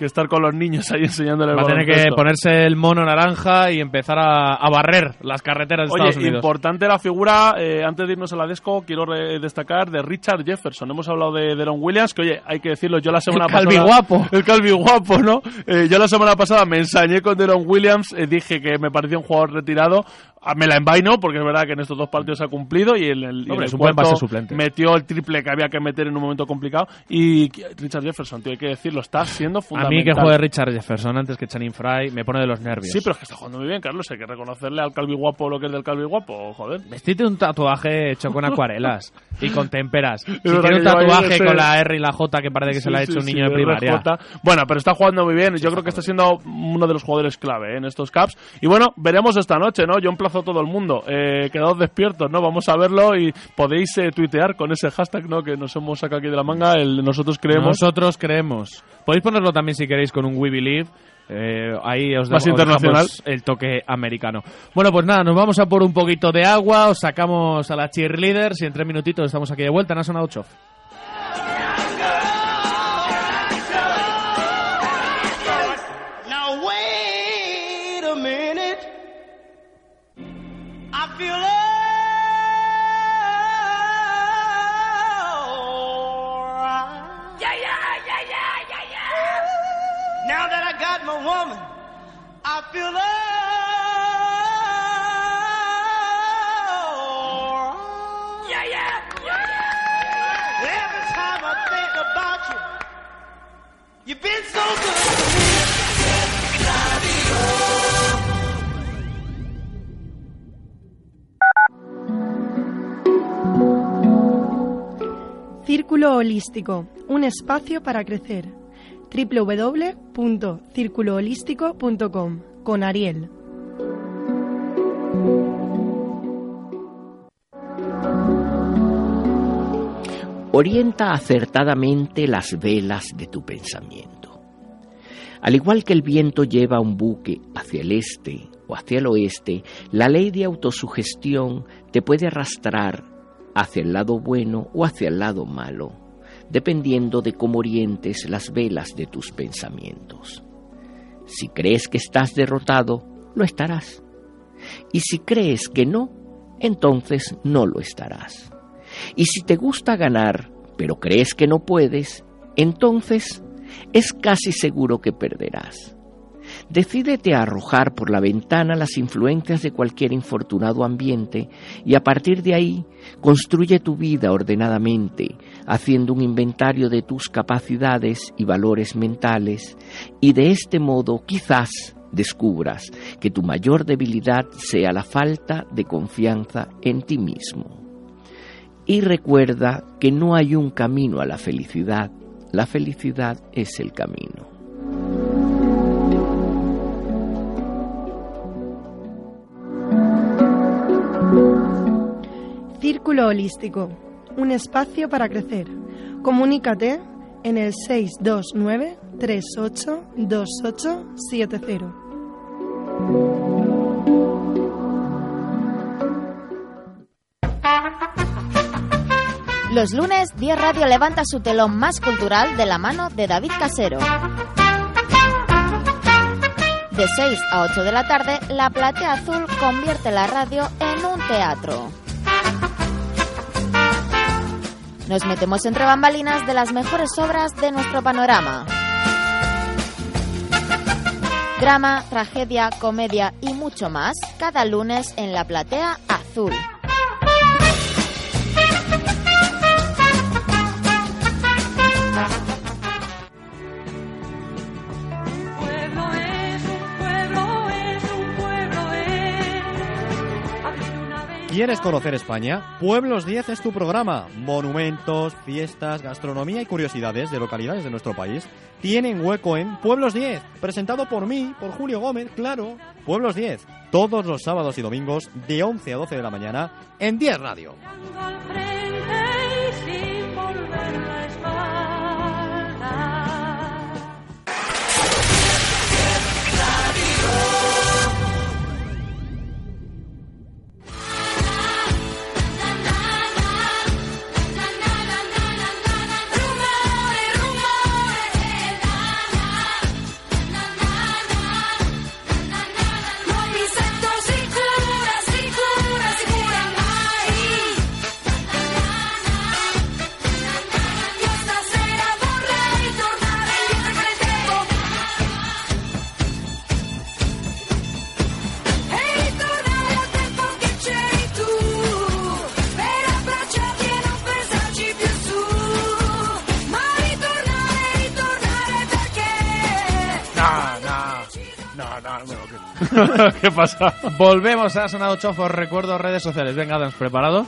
que estar con los niños ahí enseñándoles Va a tener que ponerse el mono naranja y empezar a, a barrer las carreteras de Oye, Estados Unidos. importante la figura, eh, antes de irnos a la Desco, quiero re- destacar de Richard Jefferson. Hemos hablado de Deron Williams, que oye, hay que decirlo, yo la semana El calvi pasada... guapo. El calvi guapo, ¿no? Eh, yo la semana pasada me ensañé con Deron Williams, eh, dije que me parecía un jugador retirado. Ah, Me la envaino porque es verdad que en estos dos partidos ha cumplido y en el, y en Hombre, el un cuarto suplente. metió el triple que había que meter en un momento complicado. Y Richard Jefferson, tío, hay que decirlo, está siendo A fundamental. mí que juegue Richard Jefferson antes que Channing Fry me pone de los nervios. Sí, pero es que está jugando muy bien, Carlos. Hay que reconocerle al calvi guapo lo que es del calvi guapo, joder. Vestite un tatuaje hecho con acuarelas y con témperas. Si tiene un tatuaje ese- con la R y la J que parece que se Sí, le ha sí, hecho un sí, niño de primaria. RJ. Bueno, pero está jugando muy bien. Yo creo que está siendo uno de los jugadores clave ¿eh? en estos caps. Y bueno, veremos esta noche, ¿no? Yo a todo el mundo. Eh, quedaos despiertos, ¿no? Vamos a verlo y podéis eh, tuitear con ese hashtag, ¿no? Que nos hemos sacado aquí de la manga, el nosotros creemos. Nosotros creemos. Podéis ponerlo también si queréis con un We Believe. Eh, ahí os, Más internacional. El toque americano. Bueno, pues nada, nos vamos a por un poquito de agua, os sacamos a la cheerleaders y en tres minutitos estamos aquí de vuelta en Asona 8. Círculo Holístico, un espacio para crecer. www.circuloholístico.com con Ariel. Orienta acertadamente las velas de tu pensamiento. Al igual que el viento lleva un buque hacia el este o hacia el oeste, la ley de autosugestión te puede arrastrar hacia el lado bueno o hacia el lado malo, dependiendo de cómo orientes las velas de tus pensamientos. Si crees que estás derrotado, lo estarás. Y si crees que no, entonces no lo estarás. Y si te gusta ganar, pero crees que no puedes, entonces es casi seguro que perderás. Decídete a arrojar por la ventana las influencias de cualquier infortunado ambiente y a partir de ahí construye tu vida ordenadamente, haciendo un inventario de tus capacidades y valores mentales y de este modo quizás descubras que tu mayor debilidad sea la falta de confianza en ti mismo. Y recuerda que no hay un camino a la felicidad, la felicidad es el camino. Círculo Holístico, un espacio para crecer. Comunícate en el 629 382870. Los lunes, 10 Radio levanta su telón más cultural de la mano de David Casero. De 6 a 8 de la tarde, la platea azul convierte la radio en un teatro. Nos metemos entre bambalinas de las mejores obras de nuestro panorama. Drama, tragedia, comedia y mucho más cada lunes en la platea azul. ¿Quieres conocer España? Pueblos 10 es tu programa. Monumentos, fiestas, gastronomía y curiosidades de localidades de nuestro país tienen hueco en Pueblos 10, presentado por mí, por Julio Gómez, claro. Pueblos 10, todos los sábados y domingos de 11 a 12 de la mañana en 10 Radio. ¿Qué, ¿qué pasa? Volvemos a Sonado Chofos, recuerdo redes sociales. Venga, Adams, ¿preparado?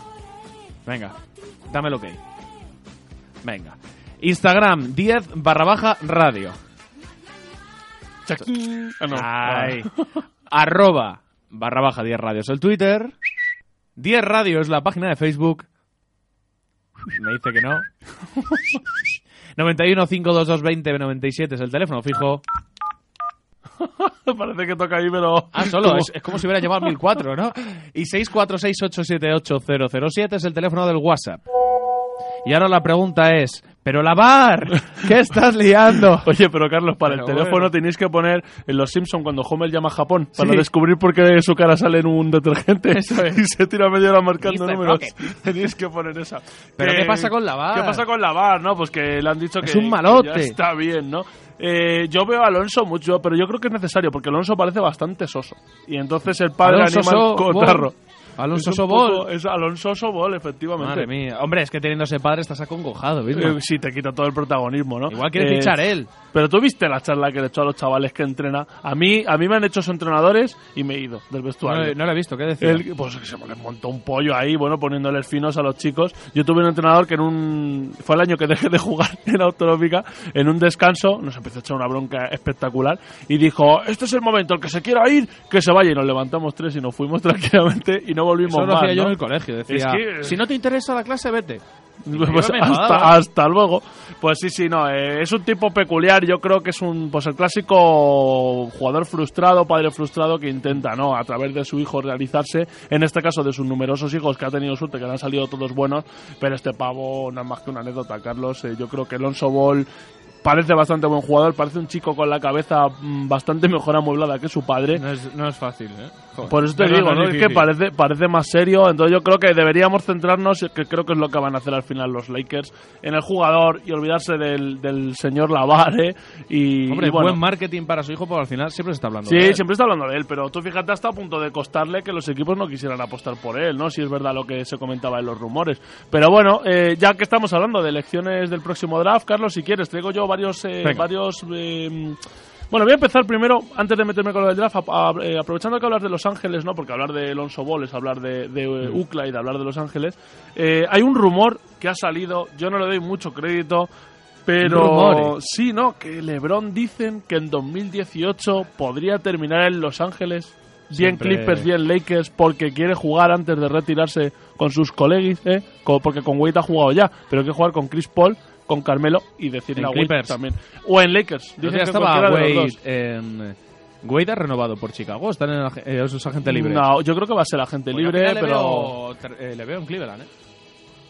Venga, dame lo que hay. Venga. Instagram, 10 barra baja radio. Ah, no. Ay. Arroba barra baja 10 radios el Twitter. 10 radio es la página de Facebook. Me dice que no. 91 522 20 97 es el teléfono fijo. Parece que toca ahí, pero... Ah, solo, es, es como si hubiera llamado al 1004, ¿no? Y 646878007 es el teléfono del WhatsApp. Y ahora la pregunta es, ¿pero la bar? ¿Qué estás liando? Oye, pero Carlos, para Pero el teléfono bueno. tenéis que poner en Los Simpson cuando Homer llama a Japón para Sí. descubrir por qué su cara sale en un detergente Eso es. y se tira media hora marcando Mr. números. Rocket. Tenéis que poner esa. ¿Pero qué pasa con la bar? ¿Qué pasa con la bar? No, pues que le han dicho que, Es un que malote. ya está bien, ¿no? Eh, yo veo a Alonso mucho, pero yo creo que es necesario porque Alonso parece bastante soso. Y entonces el padre Alonso anima Sobol. cotarro. Alonso Es Sobol. Es Alonso Sobol, efectivamente. Madre mía. Hombre, es que teniendo ese padre estás acongojado, ¿viste? Eh, sí, te quita todo el protagonismo, ¿no? Igual quiere Eh, fichar él. Pero tú viste la charla que le echó a los chavales que entrena. A mí, a mí me han hecho sus entrenadores y me he ido del No, vestuario. lo- no lo he visto, ¿qué decía? Él, pues que se les montó un pollo ahí, bueno, poniéndoles finos a los chicos. Yo tuve un entrenador que en un. Fue el año que dejé de jugar en Autonómica. En un descanso, nos empezó a echar una bronca espectacular. Y dijo: Este es el momento, el que se quiera ir, que se vaya. Y nos levantamos tres y nos fuimos tranquilamente y no volvimos Eso lo más. hacía yo ¿no? en el colegio. Decía, Es que- si no te interesa la clase, vete. Pues me hasta, luego. Pues sí, sí, no. eh, es un tipo peculiar. Yo creo que es un, pues el clásico jugador frustrado, padre frustrado que intenta, ¿no? A través de su hijo realizarse. En este caso de sus numerosos hijos que ha tenido suerte, que le han salido todos buenos. Pero este pavo no es más que una anécdota, Carlos. Eh, yo creo que Alonso Ball parece bastante buen jugador. Parece un chico con la cabeza mm, bastante mejor amueblada que su padre. No es, no es fácil, ¿eh? Joder. Por eso te digo, ¿no? Es que parece, parece más serio. Entonces yo creo que deberíamos centrarnos, que creo que es lo que van a hacer al final los Lakers, en el jugador y olvidarse del, del señor Lavare. Y, Hombre, y bueno, buen marketing para su hijo, porque al final siempre se está hablando Sí, de él. siempre está hablando de él, pero tú fíjate hasta a punto de costarle que los equipos no quisieran apostar por él, ¿no? Si es verdad lo que se comentaba en los rumores. Pero bueno, eh, ya que estamos hablando de elecciones del próximo draft, Carlos, si quieres, traigo yo varios... eh, varios eh, bueno, voy a empezar primero, antes de meterme con lo del draft, a- a- eh, aprovechando que hablas de Los Ángeles, ¿no? Porque hablar de Alonso Ball es hablar de, de eh, Mm. UCLA y de hablar de Los Ángeles. Eh, hay un rumor que ha salido, yo no le doy mucho crédito, pero Rumores. sí, ¿no? Que LeBron dicen que en 2018 podría terminar en Los Ángeles. Bien Siempre- Clippers, bien Lakers, porque quiere jugar antes de retirarse con sus colegis, ¿eh? Porque con Wade ha jugado ya, pero quiere jugar con Chris Paul, con Carmelo y decirle En a Wade Clippers. también. O en Lakers. Dicen que estaba Wade en... Wade ha renovado por Chicago, está en ag- eh, es agente libre. No, yo creo que va a ser agente Pues libre, pero veo- eh, le veo en Cleveland, ¿eh?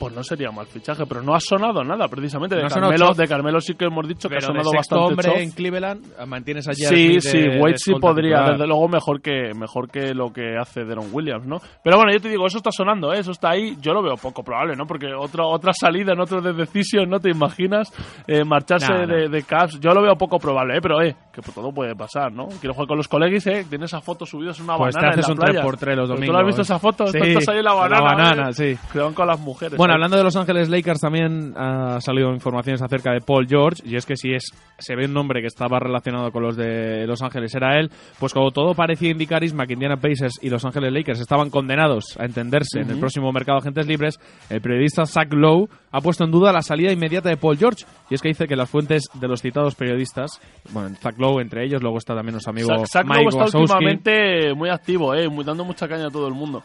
Pues no sería mal fichaje, pero no ha sonado nada precisamente. De, No sonado Carmelo, Choff. de Carmelo sí que hemos dicho que ha Pero de sonado sexto bastante hombre Choff. en Cleveland mantienes allí Sí, sí, de- Wade de sí podría, titular. desde luego mejor que mejor que lo que hace Deron Williams, ¿no? Pero bueno, yo te digo, eso está sonando, ¿eh? eso está ahí, yo lo veo poco probable, ¿no? Porque otra otra salida en otro de Decision, ¿no te imaginas? Eh, marcharse Nah, de, de Cavs, yo lo veo poco probable, ¿eh? Pero, eh, que todo puede pasar, ¿no? Quiero jugar con los colegis, ¿eh? Tiene esa foto subida, es una Pues te banana haces en un la playa. 3x3 los ¿Tú domingos. lo has visto esa foto? Sí, Tú estás ahí en la la banana. banana, ¿eh? sí. Cuidado con las mujeres. Bueno, hablando de Los Ángeles Lakers, también ha salido informaciones acerca de Paul George, y es que si es se ve un nombre que estaba relacionado con los de Los Ángeles era él, pues como todo parecía indicar, Isma, que Indiana Pacers y Los Ángeles Lakers estaban condenados a entenderse en el próximo mercado de agentes libres, el periodista Zach Lowe ha puesto en duda la salida inmediata de Paul George, y es que dice que las fuentes de los citados periodistas, bueno, Zach Lowe entre ellos, luego está también nuestro amigo Zach- Zach Mike Lowe está Wazowski. últimamente muy activo, ¿eh? Muy, dando mucha caña a todo el mundo.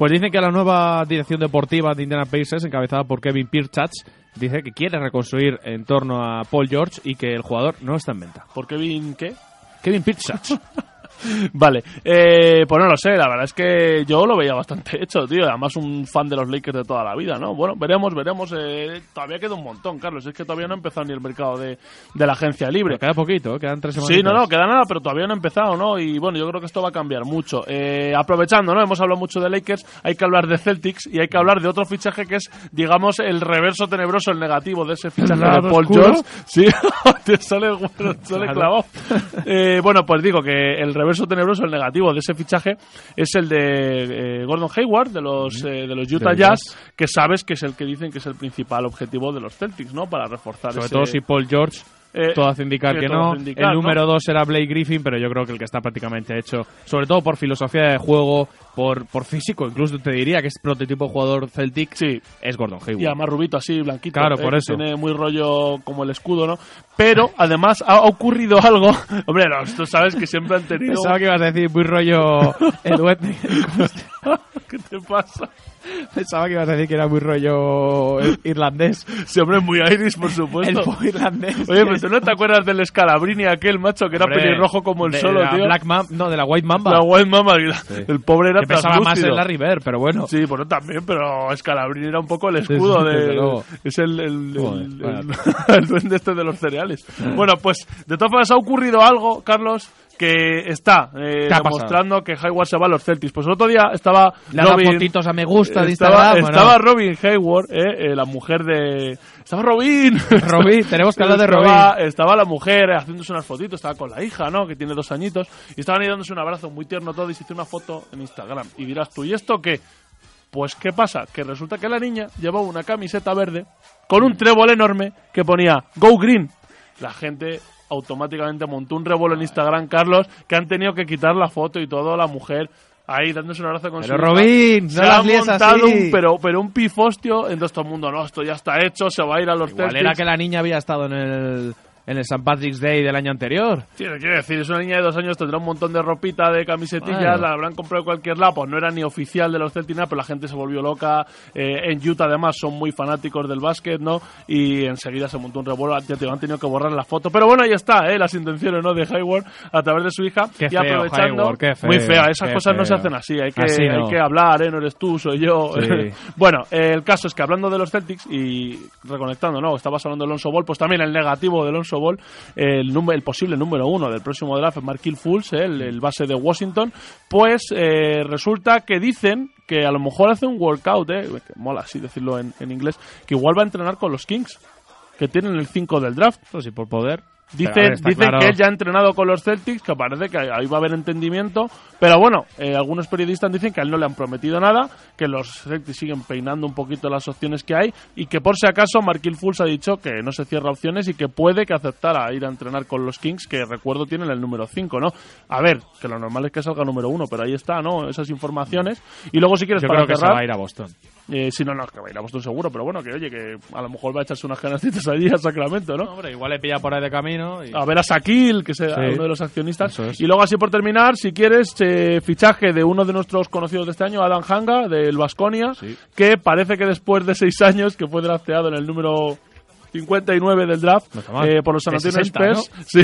Pues dicen que la nueva dirección deportiva de Indiana Pacers, encabezada por Kevin Pirchach, dice que quiere reconstruir en torno a Paul George y que el jugador no está en venta. ¿Por Kevin qué? Kevin Pirchach. Vale, eh, pues no lo sé, la verdad es que yo lo veía bastante hecho, tío. Además, un fan de los Lakers de toda la vida, ¿no? Bueno, veremos, veremos. eh, todavía queda un montón, Carlos. Es que todavía no ha empezado ni el mercado de, de la agencia libre. Pero queda poquito, quedan tres semanas. Sí, no, no, queda nada, pero todavía no ha empezado, ¿no? Y bueno, yo creo que esto va a cambiar mucho. Eh, aprovechando, ¿no? Hemos hablado mucho de Lakers, hay que hablar de Celtics y hay que hablar de otro fichaje que es, digamos, el reverso tenebroso, el negativo de ese fichaje de Paul oscuro? George. Sí, te sale, bueno, te sale Claro. clavado. Eh, bueno, pues digo que el reverso tenebroso, el negativo de ese fichaje es el de eh, Gordon Hayward, de los, eh, de los Utah Jazz, Jazz. que sabes que es el que dicen que es el principal objetivo de los Celtics, ¿no? Para reforzar Sobre ese- todo si Paul George. Eh, todo hace indicar que que, no. indicar, el ¿no? número dos era Blake Griffin, pero yo creo que el que está prácticamente hecho, sobre todo por filosofía de juego, por, por físico, incluso te diría que es prototipo jugador Celtic, Sí. es Gordon Hayward. Y además rubito así, blanquito. Claro, ¿eh? por eso. Tiene muy rollo como el escudo, ¿no? Pero además ha ocurrido algo. Hombre, no, tú sabes que siempre han tenido. Pensaba que ibas a decir muy rollo el Wetney. ¿Qué te pasa? Pensaba que ibas a decir que era muy rollo irlandés. Sí, hombre, muy iris, por supuesto. El irlandés. Oye, pero tú no te acuerdas del Scalabrini aquel macho que era Hombre, pelirrojo como el de solo, la tío. Black Mam- no, de la White Mamba. La White y la- el pobre era pesaba más el Larry Bird, pero bueno. Sí, bueno, también, pero Scalabrini era un poco el escudo sí, de. Es el, el, Joder, el, vaya. el- el duende este de los cereales. Bueno, pues de todas formas ha ocurrido algo, Carlos, que está eh, ¿Qué ha demostrando que Hayward se va a los Celtics. Pues el otro día estaba Le Robin. fotitos a me gusta de estaba, Instagram. estaba Robin Hayward, eh, eh, la mujer de. Estaba Robin. Robin, tenemos que hablar de Estaba- Robin. Estaba la mujer eh, haciéndose unas fotitos, estaba con la hija, ¿no? Que tiene dos añitos. Y estaban ahí dándose un abrazo muy tierno todo y se hizo una foto en Instagram. Y dirás tú, ¿y esto qué? Pues, ¿qué pasa? Que resulta que la niña llevaba una camiseta verde con un trébol enorme que ponía Go Green. La gente automáticamente montó un revuelo en Instagram, Carlos, que han tenido que quitar la foto y todo, la mujer ahí dándose un abrazo con Pero su hija. Robin, no se las ha montado así. un, pero, pero un pifostio, entonces todo el mundo, no, esto ya está hecho, se va a ir a los Igual era que la niña había estado en el, en el St. Patrick's Day del año anterior. Sí, quiero decir, es una niña de dos años, tendrá un montón de ropita, de camisetillas, Bueno. la habrán comprado en cualquier lado, pues no era ni oficial de los Celtics, pero la gente se volvió loca. Eh, en Utah, además, son muy fanáticos del básquet, ¿no? Y enseguida se montó un revuelo, ya te han tenido que borrar la foto. Pero bueno, ahí está, ¿eh? Las intenciones, ¿no? De Hayward a través de su hija. Qué y feo, aprovechando. Hayward, qué feo, muy fea, esas qué cosas no se feo. hacen así, hay que, Así no. hay que hablar, ¿eh? No eres tú, soy yo. Sí. bueno, el caso es que hablando de los Celtics y reconectando, ¿no? Estabas hablando de Alonso Ball, pues también el negativo de Alonso Ball, el, número- el posible número uno del próximo draft es Markil Fools, ¿eh? el, el base de Washington, pues eh, resulta que dicen que a lo mejor hace un workout, ¿eh? mola así decirlo en, inglés, que igual va a entrenar con los Kings, que tienen el 5 del draft. Pues sí, por poder. Dicen, dicen claro. que él ya ha entrenado con los Celtics, que parece que ahí va a haber entendimiento, pero bueno, eh, algunos periodistas dicen que a él no le han prometido nada, que los Celtics siguen peinando un poquito las opciones que hay y que por si acaso Marquil Fultz ha dicho que no se cierra opciones y que puede que aceptara ir a entrenar con los Kings, que recuerdo tienen el número 5, ¿no? A ver, que lo normal es que salga número 1, pero ahí está, ¿no? Esas informaciones. Y luego si quieres Yo para creo que se va a ir a Boston. Eh, si no, no, que a Boston seguro, pero bueno, que oye, que a lo mejor va a echarse unas canastitas allí a Sacramento, ¿no? Hombre, igual le pilla por ahí de camino. Y... a ver a Shaquille, que es Sí. uno de los accionistas. Es. Y luego así por terminar, si quieres, eh, fichaje de uno de nuestros conocidos de este año, Adam Hanga, del Vasconia, que parece que después de seis años, que fue drafteado en el número 59 del draft No eh, por los San Antonio 60, Spurs. Sí.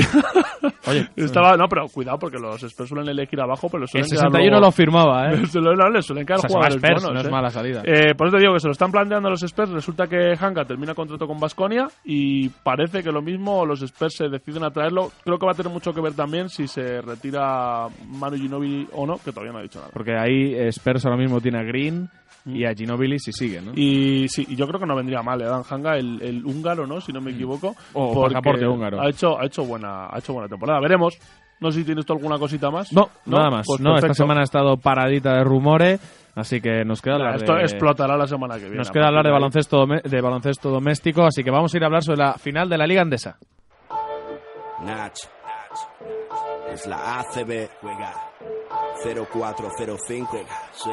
Oye, Estaba, no, pero cuidado porque los Spurs suelen elegir abajo, pero el suelen quedar 61 luego- lo firmaba, ¿eh? No, le suelen caer O sea, jugadores Spurs, buenos, no es ¿eh? mala salida. Eh, por eso te digo que se lo están planteando los Spurs. Resulta que Hanka termina contrato con Basconia y parece que lo mismo los Spurs se deciden a traerlo. Creo que va a tener mucho que ver también si se retira Manu Ginobili o no, que todavía no ha dicho nada. Porque ahí Spurs ahora mismo tiene a Green y a Ginobili si sigue, ¿no? Y sí, y yo creo que no vendría mal, ¿eh? Dan Hanga, el, el húngaro, ¿no? Si no me equivoco. O porque pasaporte húngaro. Ha hecho, ha hecho buena, ha hecho buena temporada. Veremos. No sé si tienes tú alguna cosita más. No, nada más. Pues no, esta semana ha estado paradita de rumores, así que nos queda hablar Esto de... explotará la semana que viene. Nos queda hablar de baloncesto, de baloncesto doméstico, así que vamos a ir a hablar sobre la final de la Liga Andesa. Nach. Es la ACB. Juega. 0405. Sí.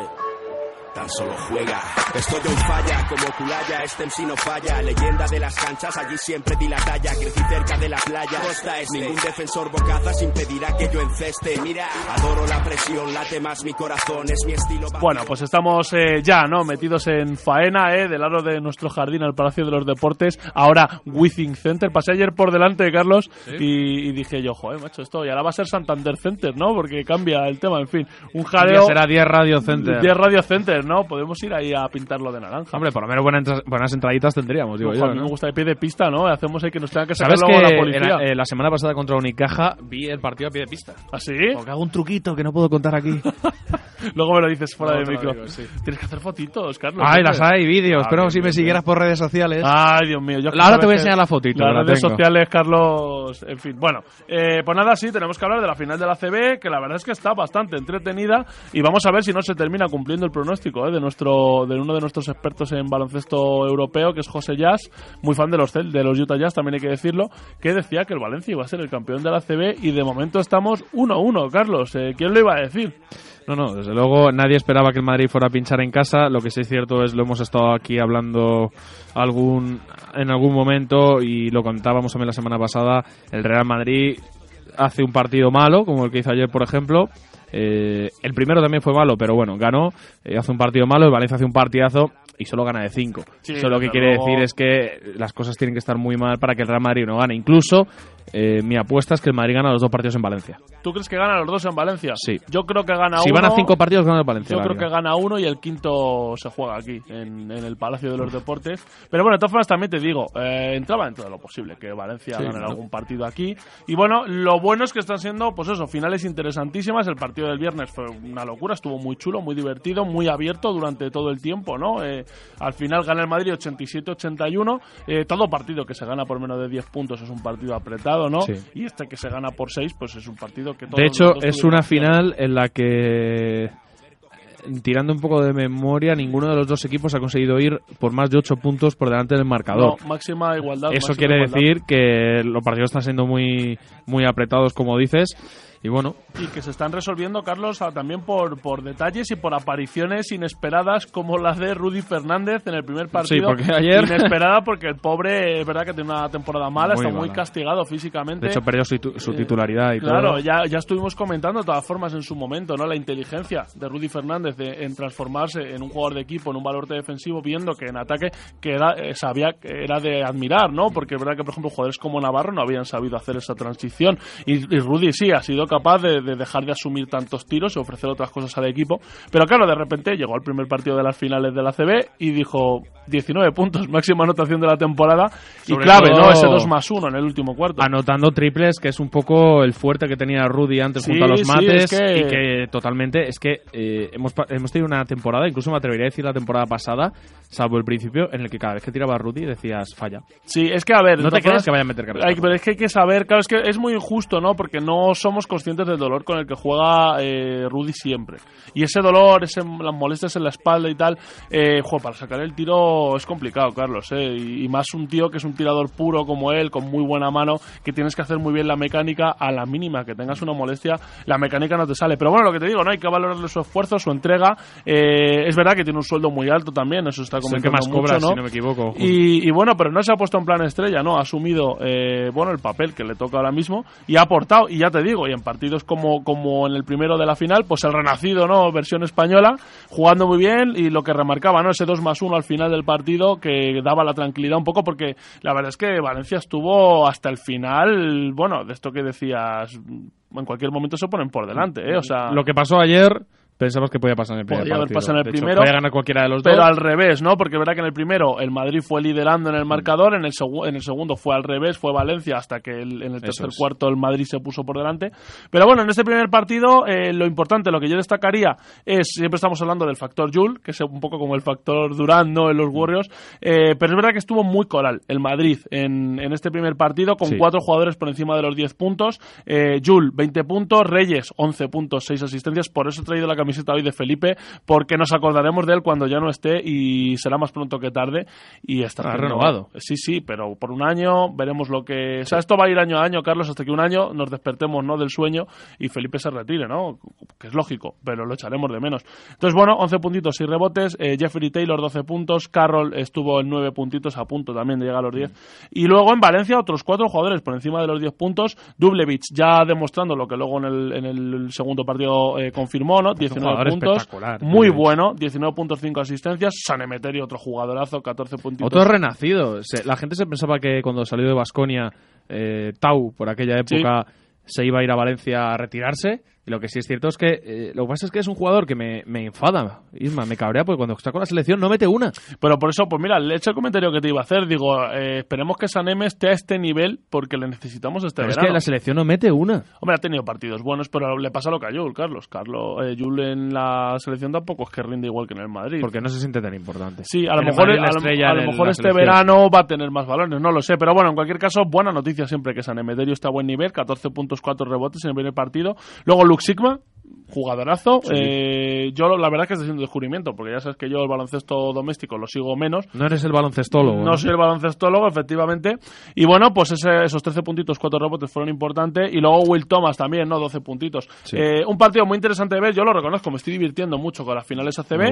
Tan solo juega. Estoy on falla como Culaya, este MC no falla. Leyenda de las canchas, allí siempre di la talla. Crecí cerca de la playa. Costa este. Ningún defensor bocazas impedirá que yo enceste. Mira, adoro la presión, late más mi corazón, es mi estilo. Bueno, pues estamos eh, ya, ¿no? Metidos en faena, ¿eh? Del lado de nuestro jardín al Palacio de los Deportes. Ahora, Withing Center. Pasé ayer por delante, Carlos, y, y dije yo, joder, macho, esto. Y ahora va a ser Santander Center, ¿no? Porque cambia el tema, en fin. Un Ya jaleo. será 10 Radio Center. 10 Radio Center, ¿no? Podemos ir ahí a pintarlo de naranja. Hombre, por lo menos buenas, entra- buenas entraditas tendríamos, digo Ojo, yo, a mí ¿no? me gusta de pie de pista, ¿no? Hacemos ahí que nos tenga que sacar ¿Sabes luego que la policía. la, eh, la semana pasada contra Unicaja vi el partido a pie de pista? ¿Ah, sí? Porque hago un truquito que no puedo contar aquí. Luego me lo dices fuera Luego de micro. digo, sí. Tienes que hacer fotitos, Carlos. Ay, las hay, vídeos. Ah, pero si me siguieras por redes sociales. Ay, Dios mío. Yo Ahora te voy a enseñar la fotito, Las la redes tengo. sociales, Carlos. En fin, bueno. eh, pues nada, sí, tenemos que hablar de la final de la CB, que la verdad es que está bastante entretenida. Y vamos a ver si no se termina cumpliendo el pronóstico eh, de nuestro de uno de nuestros expertos en baloncesto europeo, que es José Jazz, muy fan de los, de los Utah Jazz, también hay que decirlo, que decía que el Valencia iba a ser el campeón de la CB. Y de momento estamos 1-1, Carlos. Eh, ¿Quién lo iba a decir? No, no, desde luego nadie esperaba que el Madrid fuera a pinchar en casa. Lo que sí es cierto es, lo hemos estado aquí hablando algún en algún momento y lo contábamos también la semana pasada. El Real Madrid hace un partido malo, como el que hizo ayer, por ejemplo. Eh, el primero también fue malo, pero bueno, ganó. eh, hace un partido malo, el Valencia hace un partidazo y solo gana de 5. Sí, Eso lo que quiere luego. decir es que las cosas tienen que estar muy mal para que el Real Madrid no gane. Incluso eh, mi apuesta es que el Madrid gana los dos partidos en Valencia. ¿Tú crees que ganan los dos en Valencia? Sí. Yo creo que gana Si uno. van a cinco partidos, gana el Valencia. Yo creo que gana uno y el quinto se juega aquí, en, en el Palacio de los Deportes. Pero bueno, de todas formas también te digo, eh, entraba dentro de lo posible que Valencia Sí, algún partido aquí. Y bueno, lo bueno es que están siendo, pues eso, finales interesantísimas. El partido del viernes fue una locura, estuvo muy chulo, muy divertido, muy abierto durante todo el tiempo, ¿no? Eh, al final gana el Madrid 87-81. Eh, todo partido que se gana por menos de 10 puntos es un partido apretado, ¿no? Sí. Y este que se gana por 6, pues es un partido que todos De hecho, es una final en la que, tirando un poco de memoria, ninguno de los dos equipos ha conseguido ir por más de 8 puntos por delante del marcador. No, máxima igualdad. Eso máxima quiere igualdad. decir que los partidos están siendo muy, muy apretados, como dices. Y bueno, Y que se están resolviendo, Carlos, también por, por detalles y por apariciones inesperadas como la de Rudy Fernández en el primer partido. porque ayer- Inesperada porque el pobre, es verdad que tiene una temporada mala, Muy está muy mala. castigado físicamente. de hecho, perdió su, su Eh, titularidad y Claro, todo. ya, ya estuvimos comentando de todas formas en su momento, ¿no? La inteligencia de Rudy Fernández de- en transformarse en un jugador de equipo, en un valor defensivo, viendo que en ataque que era, eh, sabía que era de admirar, ¿no? Porque es verdad que, por ejemplo, jugadores como Navarro no habían sabido hacer esa transición. Y, y Rudy sí ha sido capaz de, de dejar de asumir tantos tiros y ofrecer otras cosas al equipo. Pero claro, de repente llegó al primer partido de las finales de la CB y dijo 19 puntos, máxima anotación de la temporada. y clave, ¿no? Ese 2 más 1 en el último cuarto. Anotando triples, que es un poco el fuerte que tenía Rudy antes Sí, junto a los sí, mates. es que- Y que totalmente, es que eh, hemos, hemos tenido una temporada, incluso me atrevería a decir la temporada pasada, salvo el principio, en el que cada vez que tiraba Rudy decías falla. Sí, es que a ver. No te creas que vaya a meter carrera. hay- pero es que hay que saber, claro, es que es muy injusto, ¿no? Porque no somos conscientes del dolor con el que juega eh, Rudy siempre. Y ese dolor, ese, las molestias en la espalda y tal, eh, jo, para sacar el tiro es complicado, Carlos, ¿eh? Y, y más un tío que es un tirador puro como él, con muy buena mano, que tienes que hacer muy bien la mecánica a la mínima que tengas una molestia, la mecánica no te sale. Pero bueno, lo que te digo, ¿no? Hay que valorarle su esfuerzo, su entrega. Eh, es verdad que tiene un sueldo muy alto también, eso está Es el que más mucho, cobra, ¿no? si no me equivoco. Y, y bueno, pero no se ha puesto en plan estrella, ¿no? Ha asumido, eh, bueno, el papel que le toca ahora mismo y ha aportado, y ya te digo, y en partidos como, como en el primero de la final, pues el renacido, ¿no? Versión española, jugando muy bien y lo que remarcaba, ¿no? Ese 2 más 1 al final del partido que daba la tranquilidad un poco porque la verdad es que Valencia estuvo hasta el final, bueno, de esto que decías, en cualquier momento se ponen por delante, ¿eh? O sea, Lo que pasó ayer, pensamos que podía pasar en el primer Podía haber pasado en el hecho, primero. podía ganar cualquiera de los pero dos. al revés, ¿no? Porque verá que en el primero el Madrid fue liderando en el marcador, en el, en el segundo fue al revés, fue Valencia, hasta que el- en el tercer es. cuarto el Madrid se puso por delante. Pero bueno, en este primer partido eh, lo importante, lo que yo destacaría es, siempre estamos hablando del factor Jul, que es un poco como el factor Durán, ¿no? En los Mm. Warriors, eh, pero es verdad que estuvo muy coral el Madrid en, en este primer partido, con Sí. cuatro jugadores por encima de los 10 puntos. Eh, Jul, 20 puntos, Reyes, 11 puntos, 6 asistencias. Por eso he traído la camiseta hoy de Felipe, porque nos acordaremos de él cuando ya no esté y será más pronto que tarde. Y Ha haciendo- renovado. Sí, sí, pero por un año veremos lo que. O sea, esto va a ir año a año, Carlos, hasta que un año nos despertemos ¿no? del sueño y Felipe se retire, ¿no? Que es lógico, pero lo echaremos de menos. Entonces, bueno, 11 puntitos y rebotes. eh, Jeffrey Taylor, 12 puntos. Carroll estuvo en 9 puntitos, a punto también de llegar a los 10. Y luego en Valencia, otros cuatro jugadores por encima de los 10 puntos. Dublevich ya demostrando lo que luego en el, en el segundo partido eh, confirmó, ¿no? 19 jugador puntos. Muy bueno, 19 puntos, 5 asistencias. San Emeterio, otro jugadorazo, 14 puntitos. Otro renacido. Se- la gente se pensaba que cuando salió de Basconia, Tau, por aquella época, se iba a ir a Valencia a retirarse. Y lo que sí es cierto es que eh, lo que pasa es que es un jugador que me, me enfada, Isma, me cabrea, porque cuando está con la selección no mete una. Pero por eso, pues mira, le he hecho el comentario que te iba a hacer. Digo, eh, esperemos que Sanem esté a este nivel porque le necesitamos este Pero es verano. que la selección no mete una. Hombre, ha tenido partidos buenos, pero le pasa lo que a Jul, Carlos. Carlos, eh, Jul en la selección tampoco es que rinde igual que en el Madrid. Porque no se siente tan importante. Sí, a lo mejor, a lo- a mejor este selección. verano va a tener más balones, no lo sé. Pero bueno, en cualquier caso, buena noticia siempre que San Emeterio está a buen nivel, 14 puntos, 4 rebotes en el primer partido. Luego Lux Sigma, jugadorazo. Eh, yo la verdad que estoy haciendo descubrimiento, porque ya sabes que yo el baloncesto doméstico lo sigo menos. No eres el baloncestólogo. No soy el baloncestólogo, efectivamente. Y bueno, pues ese- esos 13 puntitos, 4 rebotes fueron importantes. Y luego Will Thomas también, ¿no? 12 puntitos. Sí. Eh, un partido muy interesante de ver, yo lo reconozco, me estoy divirtiendo mucho con las finales ACB.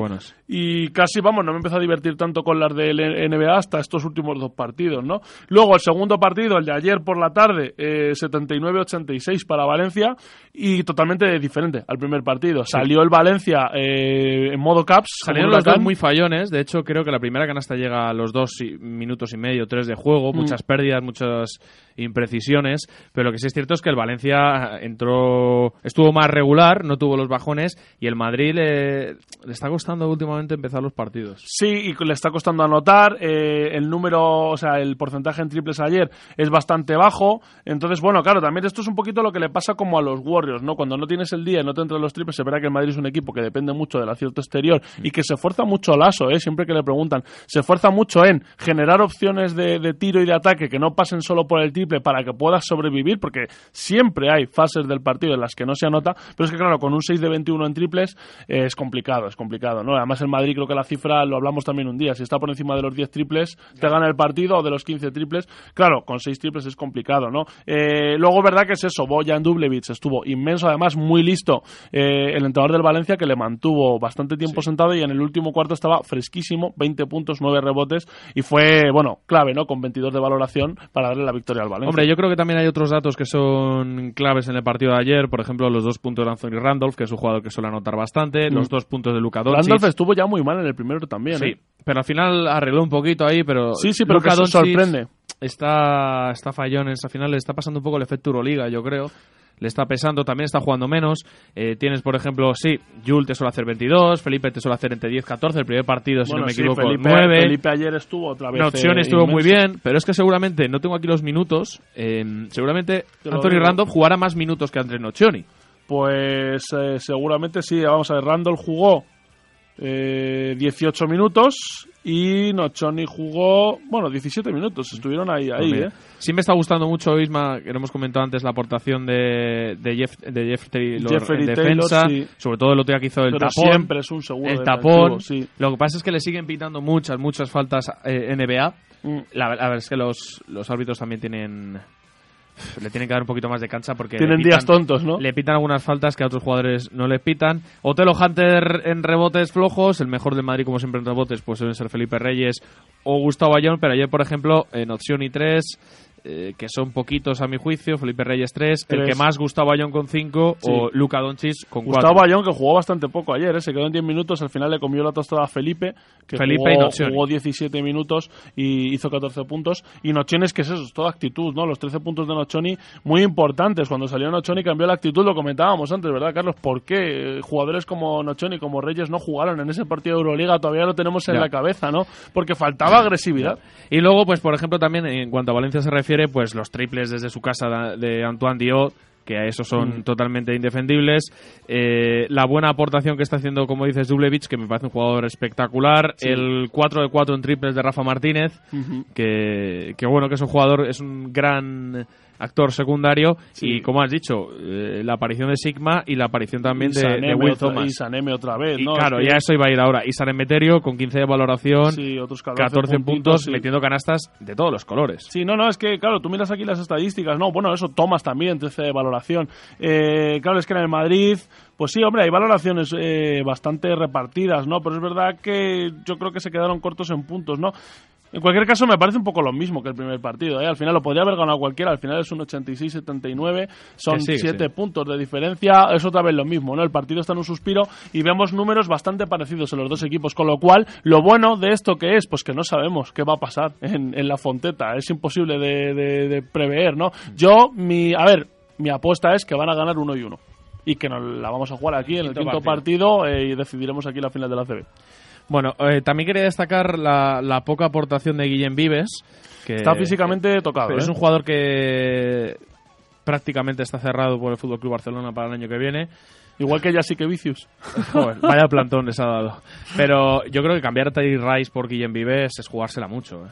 Y casi, vamos, no me empezó a divertir tanto con las del NBA hasta estos últimos dos partidos, ¿no? Luego el segundo partido, el de ayer por la tarde, eh, 79-86 para Valencia y totalmente diferente al primer partido. Salió el Valencia eh, en modo caps. Salieron los dos muy fallones. De hecho, creo que la primera canasta llega a los dos y- minutos y medio, tres de juego. Mm. Muchas pérdidas, muchas imprecisiones. Pero lo que sí es cierto es que el Valencia entró, estuvo más regular, no tuvo los bajones. Y el Madrid le, le está costando últimamente empezar los partidos. Sí, y le está costando anotar. eh, el número, o sea, el porcentaje en triples ayer es bastante bajo. Entonces, bueno, claro, también esto es un poquito lo que le pasa como a los Warriors, ¿no? Cuando no tienes el día y no te entran los triples, se verá que el Madrid es un equipo que depende mucho del acierto exterior y que se esfuerza mucho al aso, ¿eh? Siempre que le preguntan, se esfuerza mucho en generar opciones de, de tiro y de ataque que no pasen solo por el triple para que puedas sobrevivir, porque siempre hay fases del partido en las que no se anota, pero es que, claro, con un 6 de 21 en triples eh, es complicado, es complicado, ¿no? Además, el Madrid creo que la cifra, lo hablamos también un día, si está por encima de los 10 triples, te gana el partido, o de los 15 triples, claro, con 6 triples es complicado, ¿no? Eh, luego, verdad que es eso, Boyan Dublevich estuvo inmenso, además muy listo, eh, el entrenador del Valencia que le mantuvo bastante tiempo sentado y en el último cuarto estaba fresquísimo, 20 puntos, 9 rebotes y fue, bueno, clave, ¿no? Con 22 de valoración para darle la victoria al Valencia. Hombre, yo creo que también hay otros datos que son claves en el partido de ayer. Por ejemplo, los dos puntos de Anthony Randolph, que es un jugador que suele anotar bastante. Mm. Los dos puntos de Luka Doncic. Randolph estuvo ya muy mal en el primero también, Sí, ¿eh? pero al final arregló un poquito ahí, pero Sí, sí, pero Luka que sorprende. Está, está fallón en esa final, le está pasando un poco el efecto Euroliga, yo creo. Le está pesando, también está jugando menos. Eh, tienes, por ejemplo, sí, Jul te suele hacer 22, Felipe te suele hacer entre 10 14, el primer partido, si Bueno, no me sí, equivoco, Felipe, 9. Felipe ayer estuvo otra vez. Eh, estuvo muy bien, pero es que seguramente, no tengo aquí los minutos, eh, seguramente Anthony. Randolph jugará más minutos que André Nocioni. Pues seguramente sí. Vamos a ver, Randall jugó eh, 18 minutos y Nochoni jugó, bueno, 17 minutos. Estuvieron ahí, ahí, Pues ¿eh? Sí me está gustando mucho, Isma, que lo hemos comentado antes, la aportación de, de, Jeff, de Jeffrey en Taylor, defensa, sí. sobre todo el otro día que hizo el Pero tapón. siempre es un seguro El tapón. sí. Lo que pasa es que le siguen pitando muchas, muchas faltas eh, NBA. Mm. La, la verdad es que los, los árbitros también tienen... Le tienen que dar un poquito más de cancha porque... Tienen le pitan- días tontos, ¿no? Le pitan algunas faltas que a otros jugadores no le pitan. Otelo Hunter en rebotes flojos. El mejor del Madrid, como siempre, en rebotes, pues deben ser Felipe Reyes o Gustavo Ayón. Pero ayer, por ejemplo, en opción y 3, eh, que son poquitos a mi juicio, Felipe Reyes 3, el que más Gustavo Ayón con 5 Sí. o Luca Doncic con 4. Gustavo Bayón, que jugó bastante poco ayer, ¿eh? se quedó en 10 minutos, al final le comió la tostada a Felipe, que Felipe y jugó, jugó 17 minutos y hizo 14 puntos. Y Nocioni es que es eso, es toda actitud, ¿no? Los 13 puntos de Nocioni muy importantes. Cuando salió Nocioni cambió la actitud, lo comentábamos antes, ¿verdad, Carlos? ¿Por qué eh, jugadores como Nocioni, como Reyes no jugaron en ese partido de Euroliga? Todavía lo tenemos en Ya. la cabeza, ¿no? Porque faltaba agresividad. Y luego, pues por ejemplo, también en cuanto a Valencia se refiere, pues los triples desde su casa de Antoine Diot, que a eso son Mm. totalmente indefendibles. Eh, la buena aportación que está haciendo, como dices, Dublevich, que me parece un jugador espectacular. Sí. El 4 de 4 en triples de Rafa Martínez, que bueno, que es un jugador, es un gran actor secundario. Sí. Y como has dicho, eh, la aparición de Sigma y la aparición también de, de Will otra- Thomas. Y Saneme otra vez, Y ¿no? claro, Es que- ya eso iba a ir ahora. Y San Emeterio con 15 de valoración, Sí, otros 14, 14 puntos, sí. metiendo canastas de todos los colores. Sí, no, no, es que, claro, tú miras aquí las estadísticas, no, bueno, eso, Thomas también, 13 de valoración. Eh, claro, es que en el Madrid, pues sí, hombre, hay valoraciones eh, bastante repartidas, ¿no? Pero es verdad que yo creo que se quedaron cortos en puntos, ¿no? En cualquier caso, me parece un poco lo mismo que el primer partido. ¿eh? Al final lo podría haber ganado cualquiera. Al final es un 86-79. Son Que sí, que 7 sí. puntos de diferencia. Es otra vez lo mismo. ¿no? El partido está en un suspiro y vemos números bastante parecidos en los dos equipos. Con lo cual, lo bueno de esto que es, pues que no sabemos qué va a pasar en, en la Fonteta. Es imposible de, de- de prever. ¿no? Yo, mi. A ver, mi apuesta es que van a ganar uno y uno. Y que nos la vamos a jugar aquí en el Quinto quinto partido, eh, y decidiremos aquí la final de la CB. Bueno, eh, también quería destacar la, la poca aportación de Guillem Vives. Que Está físicamente tocado. pero ¿eh? es un jugador que prácticamente está cerrado por el Fútbol Club Barcelona para el año que viene. Igual que ya sí que Vicius. Joder, vaya plantón les ha dado. Pero yo creo que cambiar a Tyree Rice por Guillem Vives es jugársela mucho.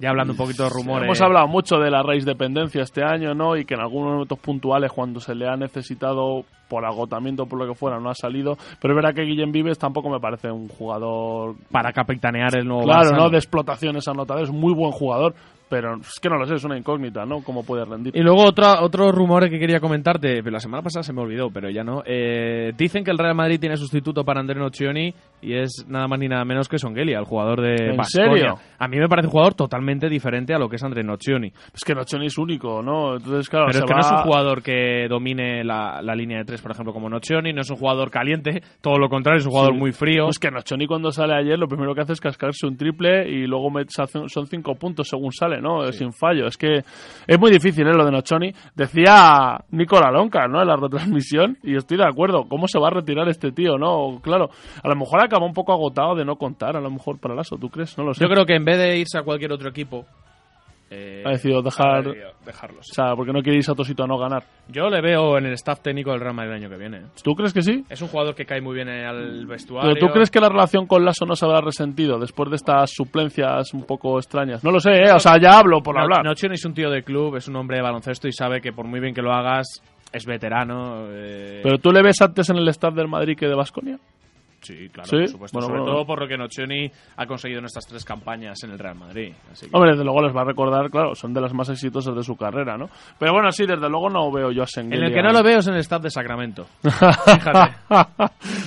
Ya hablando un poquito de rumores. Hemos hablado mucho de la raíz dependencia este año, ¿no? Y que en algunos momentos puntuales, cuando se le ha necesitado por agotamiento, por lo que fuera, no ha salido. Pero es verdad que Guillem Vives tampoco me parece un jugador. para capitanear el nuevo Claro, Barça, ¿no? De explotaciones anotadas. Es muy buen jugador. Pero es que no lo sé, es una incógnita, ¿no? Cómo puede rendir. Y luego otro, otro rumor que quería comentarte, pero la semana pasada se me olvidó, pero ya no. Eh, dicen que el Real Madrid tiene sustituto para André Nocioni y es nada más ni nada menos que Songelia, el jugador de ¿En Baskonia. serio? A mí me parece un jugador totalmente diferente a lo que es André Nocioni. Es que Nochoni es único, ¿no? Entonces, claro, Pero se es que va... no es un jugador que domine la, la línea de tres, por ejemplo, como Nocioni, no es un jugador caliente, todo lo contrario, es un jugador Sí. muy frío. Pues que Nochoni cuando sale ayer lo primero que hace es cascarse un triple y luego son cinco puntos según sale, ¿no? Sin fallo. Es que es muy difícil, ¿eh? Lo de Nochoni. Decía Nicola Lonca, ¿no? En la retransmisión y estoy de acuerdo. ¿Cómo se va a retirar este tío, no? Claro, a lo mejor acaba un poco agotado de no contar, a lo mejor para Lasso, ¿tú crees? No lo sé. Yo creo que en vez de irse a cualquier otro equipo, eh, Ha decidido dejar... ha decidido dejarlo, sí. O sea, porque no quiere irse a Tosito a no ganar. Yo le veo en el staff técnico del Real Madrid el año que viene. ¿Tú crees que sí? Es un jugador que cae muy bien al vestuario. ¿Pero tú crees que la relación con Lasso no se habrá resentido después de estas suplencias un poco extrañas? No lo sé, ¿eh? O sea, ya hablo por No- hablar. Noche no es un tío de club, es un hombre de baloncesto y sabe que por muy bien que lo hagas, es veterano. eh, ¿Pero tú le ves antes en el staff del Madrid que de Basconia? Sí, claro, ¿Sí? por supuesto. Bueno, Sobre bueno. todo por lo que Nocioni ha conseguido en estas tres campañas en el Real Madrid. Así que- Hombre, desde luego les va a recordar, claro, son de las más exitosas de su carrera, ¿no? Pero bueno, sí, desde luego no veo yo a en Sengelia. el que no lo veo es en el staff de Sacramento. Fíjate.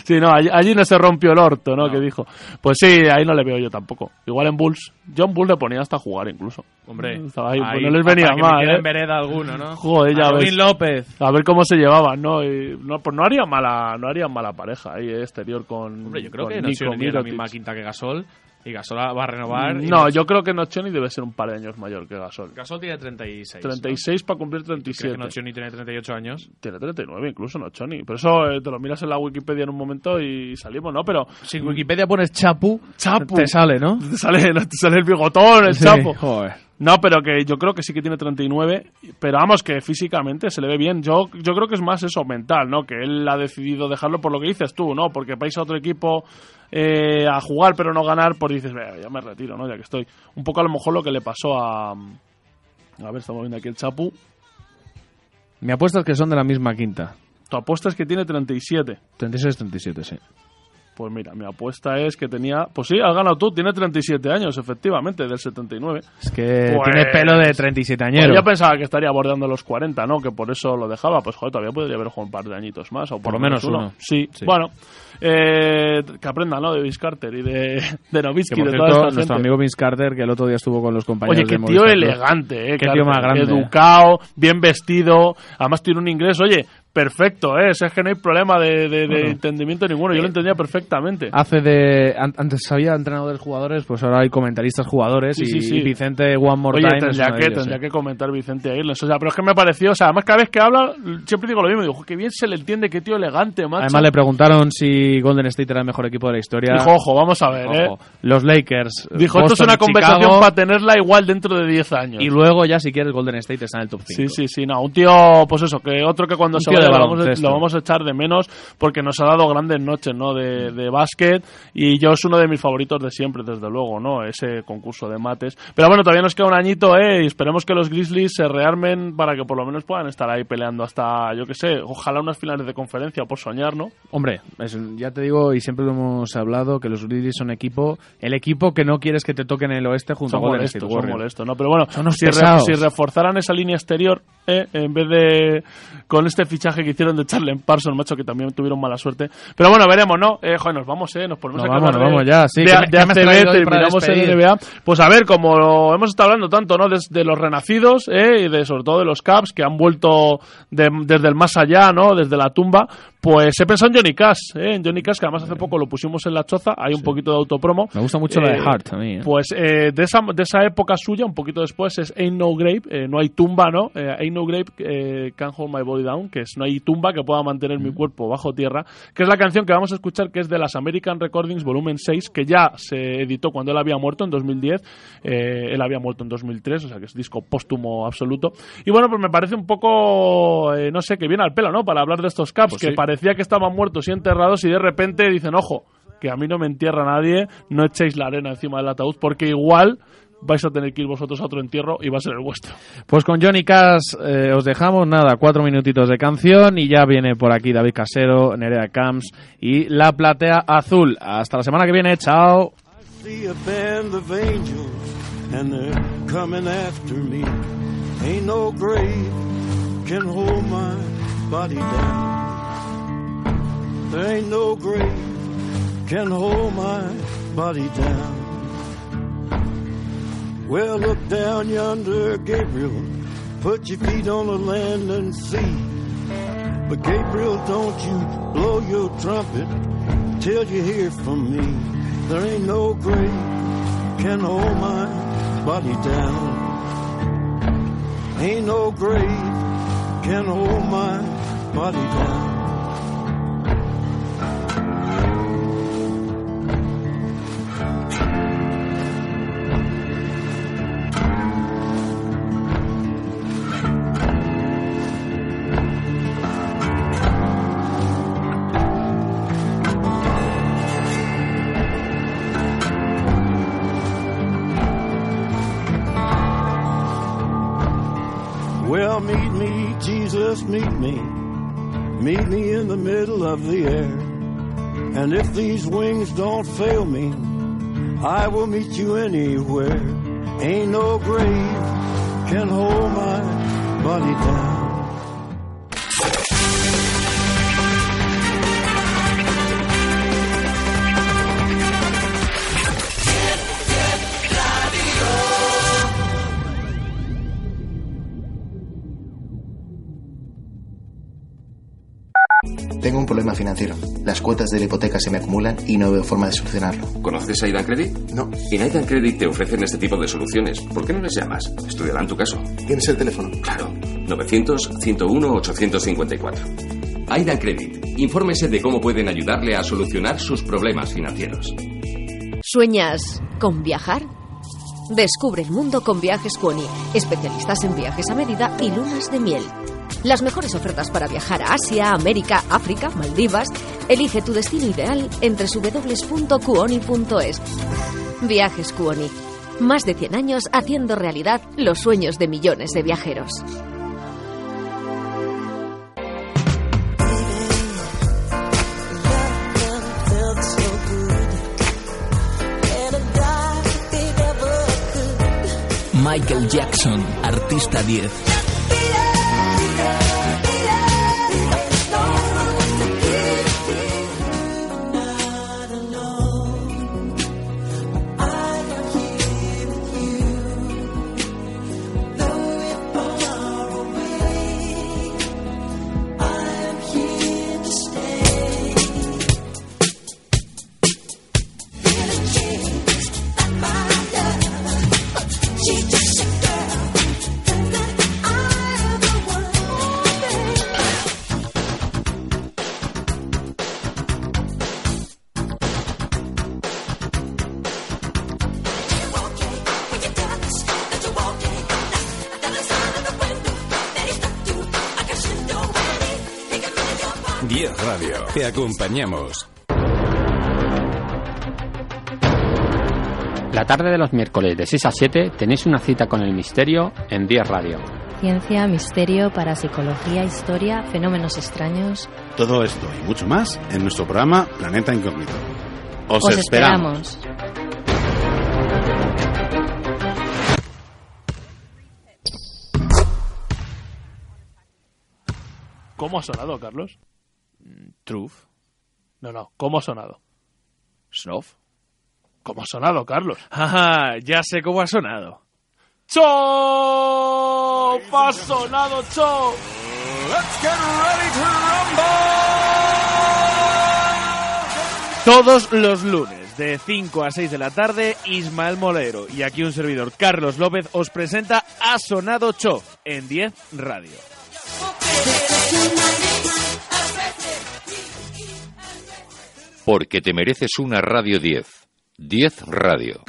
sí, no, allí, allí no se rompió el orto, ¿no? Que dijo. Pues sí, ahí no le veo yo tampoco. Igual en Bulls, John Bulls le ponía hasta jugar incluso. Hombre, Estaba ahí, pues ahí, no les venía mal, ¿eh? en vereda alguno, ¿no? Joder, ya ves. López. A ver cómo se llevaban, ¿no? Y, no, pues no haría mala, no haría mala pareja ahí, eh, exterior con. Hombre, yo creo con que Nico Nocioni tiene la misma quinta que Gasol y Gasol va a renovar. y No, yo creo que Nocioni debe ser un par de años mayor que Gasol. Gasol tiene 36. 36 para cumplir ¿Crees 37. que Nocioni tiene 38 años? Tiene 39 incluso, Nocioni. Pero eso eh, te lo miras en la Wikipedia en un momento y salimos, ¿no? Pero Si en Wikipedia pones Chapu, Chapu. te sale, ¿no? te sale, te sale el bigotón, el Sí, joder. No, pero que yo creo que sí que tiene 39, pero vamos, que físicamente se le ve bien. Yo, yo creo que es más eso, mental, ¿no? Que él ha decidido dejarlo por lo que dices tú, ¿no? Porque vais a otro equipo eh, a jugar pero no ganar, pues dices, "Vea, ya me retiro, ¿no? Ya que estoy. Un poco a lo mejor lo que le pasó a... A ver, estamos viendo aquí el Chapu. Mi apuesta es que son de la misma quinta. Tu apuesta es que tiene 37. 36-37, sí. Pues mira, mi apuesta es que tenía... Pues sí, has ganado tú, tiene 37 años, efectivamente, del 79. Es que Pues- tiene pelo de 37 Pues añeros. yo pensaba que estaría bordeando los 40, ¿no? Que por eso lo dejaba. Pues joder, todavía podría haber jugado un par de añitos más. O por, Por lo menos uno. Sí. Sí. bueno. eh, que aprendan, ¿no? De Vince Carter y de, de Que, por de toda cierto, esta nuestro gente. amigo Vince Carter, que el otro día estuvo con los compañeros Oye, qué de tío Movistar elegante, eh. Qué Carter, tío más grande. Educado, bien vestido, además tiene un inglés, oye, perfecto, eh. Es que no hay problema de, de- de Bueno. entendimiento ninguno, yo lo entendía perfectamente. Hace de. an- Antes había entrenadores jugadores, pues ahora hay comentaristas jugadores Sí, y, sí, sí. y Vicente One More Oye, Time. tendría de que, ellos, tendría eh. que comentar Vicente Aguirre. O sea, pero es que me pareció, o sea, además cada vez que habla, siempre digo lo mismo, digo, qué bien se le entiende, qué tío elegante, macho. Además le preguntaron si Golden State era el mejor equipo de la historia. Dijo, ojo, vamos a ver, Ojo, eh. Los Lakers. Dijo, esto es una conversación Chicago, para tenerla igual dentro de 10 años. Y luego ya si quieres Golden State está en el top 5. Sí, sí, sí, no, un tío, pues eso, que otro que cuando Un se de lo vamos, lo vamos a echar de menos porque nos ha dado grandes noches, ¿no? De, de básquet y yo es uno de mis favoritos de siempre, desde luego, ¿no? Ese concurso de mates. Pero bueno, todavía nos queda un añito, ¿eh? Y esperemos que los Grizzlies se rearmen para que por lo menos puedan estar ahí peleando hasta, yo qué sé, ojalá unas finales de conferencia, por soñar, ¿no? Hombre, es- ya te digo, y siempre lo hemos hablado, que los Grizzlies son equipo, el equipo que no quieres que te toque en el oeste junto son a Golden son molestos, ¿no? Pero bueno, si, re- si reforzaran esa línea exterior, ¿eh? en vez de con este fichaje que hicieron de Charlie Parsons, macho, que también tuvieron mala suerte. Pero bueno, veremos, ¿no? Eh, joder, nos vamos, ¿eh? Nos ponemos a vamos, de, vamos ya, sí, de, ¿qué me- de qué me has ACB, traído hoy para terminamos en? NBA. Pues a ver, como hemos estado hablando tanto, ¿no? De los renacidos, ¿eh? Y de, sobre todo de los Caps, que han vuelto de- desde el más allá, ¿no? Desde la tumba. Pues he pensado en Johnny Cash, ¿eh? En Johnny Cash, que además hace poco lo pusimos en la choza, hay un poquito de autopromo. Me gusta mucho la de Eh, Hart a mí. ¿eh? Pues eh, de, esa, de esa época suya, un poquito después, es Ain't No Grave, eh, no hay tumba, ¿no? Eh, Ain't No Grave, eh, Can't Hold My Body Down, que es no hay tumba que pueda mantener mi cuerpo bajo tierra, que es la canción que vamos a escuchar, que es de las American Recordings Volumen 6, que ya se editó cuando él había muerto en 2010, eh, él había muerto en 2003, o sea que es disco póstumo absoluto. Y bueno, pues me parece un poco, eh, no sé, que viene al pelo, ¿no? Para hablar de estos Caps, Pues que sí. Parecía que estaban muertos y enterrados y de repente dicen, ojo, que a mí no me entierra nadie, no echéis la arena encima del ataúd, porque igual vais a tener que ir vosotros a otro entierro y va a ser el vuestro. Pues con Johnny Cash eh, os dejamos nada, cuatro minutitos de canción y ya viene por aquí David Casero, Nerea Camps y La Platea Azul. Hasta la semana que viene, chao. There ain't no grave can hold my body down. Well, look down yonder, Gabriel. Put your feet on the land and see. But Gabriel, don't you blow your trumpet till you hear from me. There ain't no grave can hold my body down. Ain't no grave can hold my body down. Well, meet me, Jesus, meet me. Meet me in the middle of the air. And if these wings don't fail me, I will meet you anywhere. Ain't no grave can hold my body down. Problema financiero. Las cuotas de la hipoteca se me acumulan y no veo forma de solucionarlo. ¿Conoces a Aidan Credit? No. En Aidan Credit te ofrecen este tipo de soluciones. ¿Por qué no les llamas? Estudiarán tu caso. ¿Tienes el teléfono? Claro. 900-101-854. Aidan Credit. Infórmese de cómo pueden ayudarle a solucionar sus problemas financieros. ¿Sueñas con viajar? Descubre el mundo con Viajes Cuoni, especialistas en viajes a medida y lunas de miel. Las mejores ofertas para viajar a Asia, América, África, Maldivas. Elige tu destino ideal en www.cuoni.es. Viajes Cuoni. Más de 100 años haciendo realidad los sueños de millones de viajeros. Michael Jackson, artista 10. 10 acompañamos. La tarde de los miércoles de 6 a 7 tenéis una cita con el misterio en 10 Radio. Ciencia, misterio, parapsicología, historia, fenómenos extraños. Todo esto y mucho más en nuestro programa Planeta Incógnito. Os, Os esperamos. esperamos. ¿Cómo ha sonado, Carlos? Truth. No, no, ¿cómo ha sonado? Snuff. ¿Cómo ha sonado, Carlos? Ah, ya sé cómo ha sonado. ¡Chop! ¡Ha sonado Chop! Let's get ready to rumble. Todos los lunes, de 5 a 6 de la tarde, Ismael Molero y aquí un servidor, Carlos López, os presenta Ha Sonado Cho en 10 Radio. Porque te mereces una Radio 10. 10 Radio.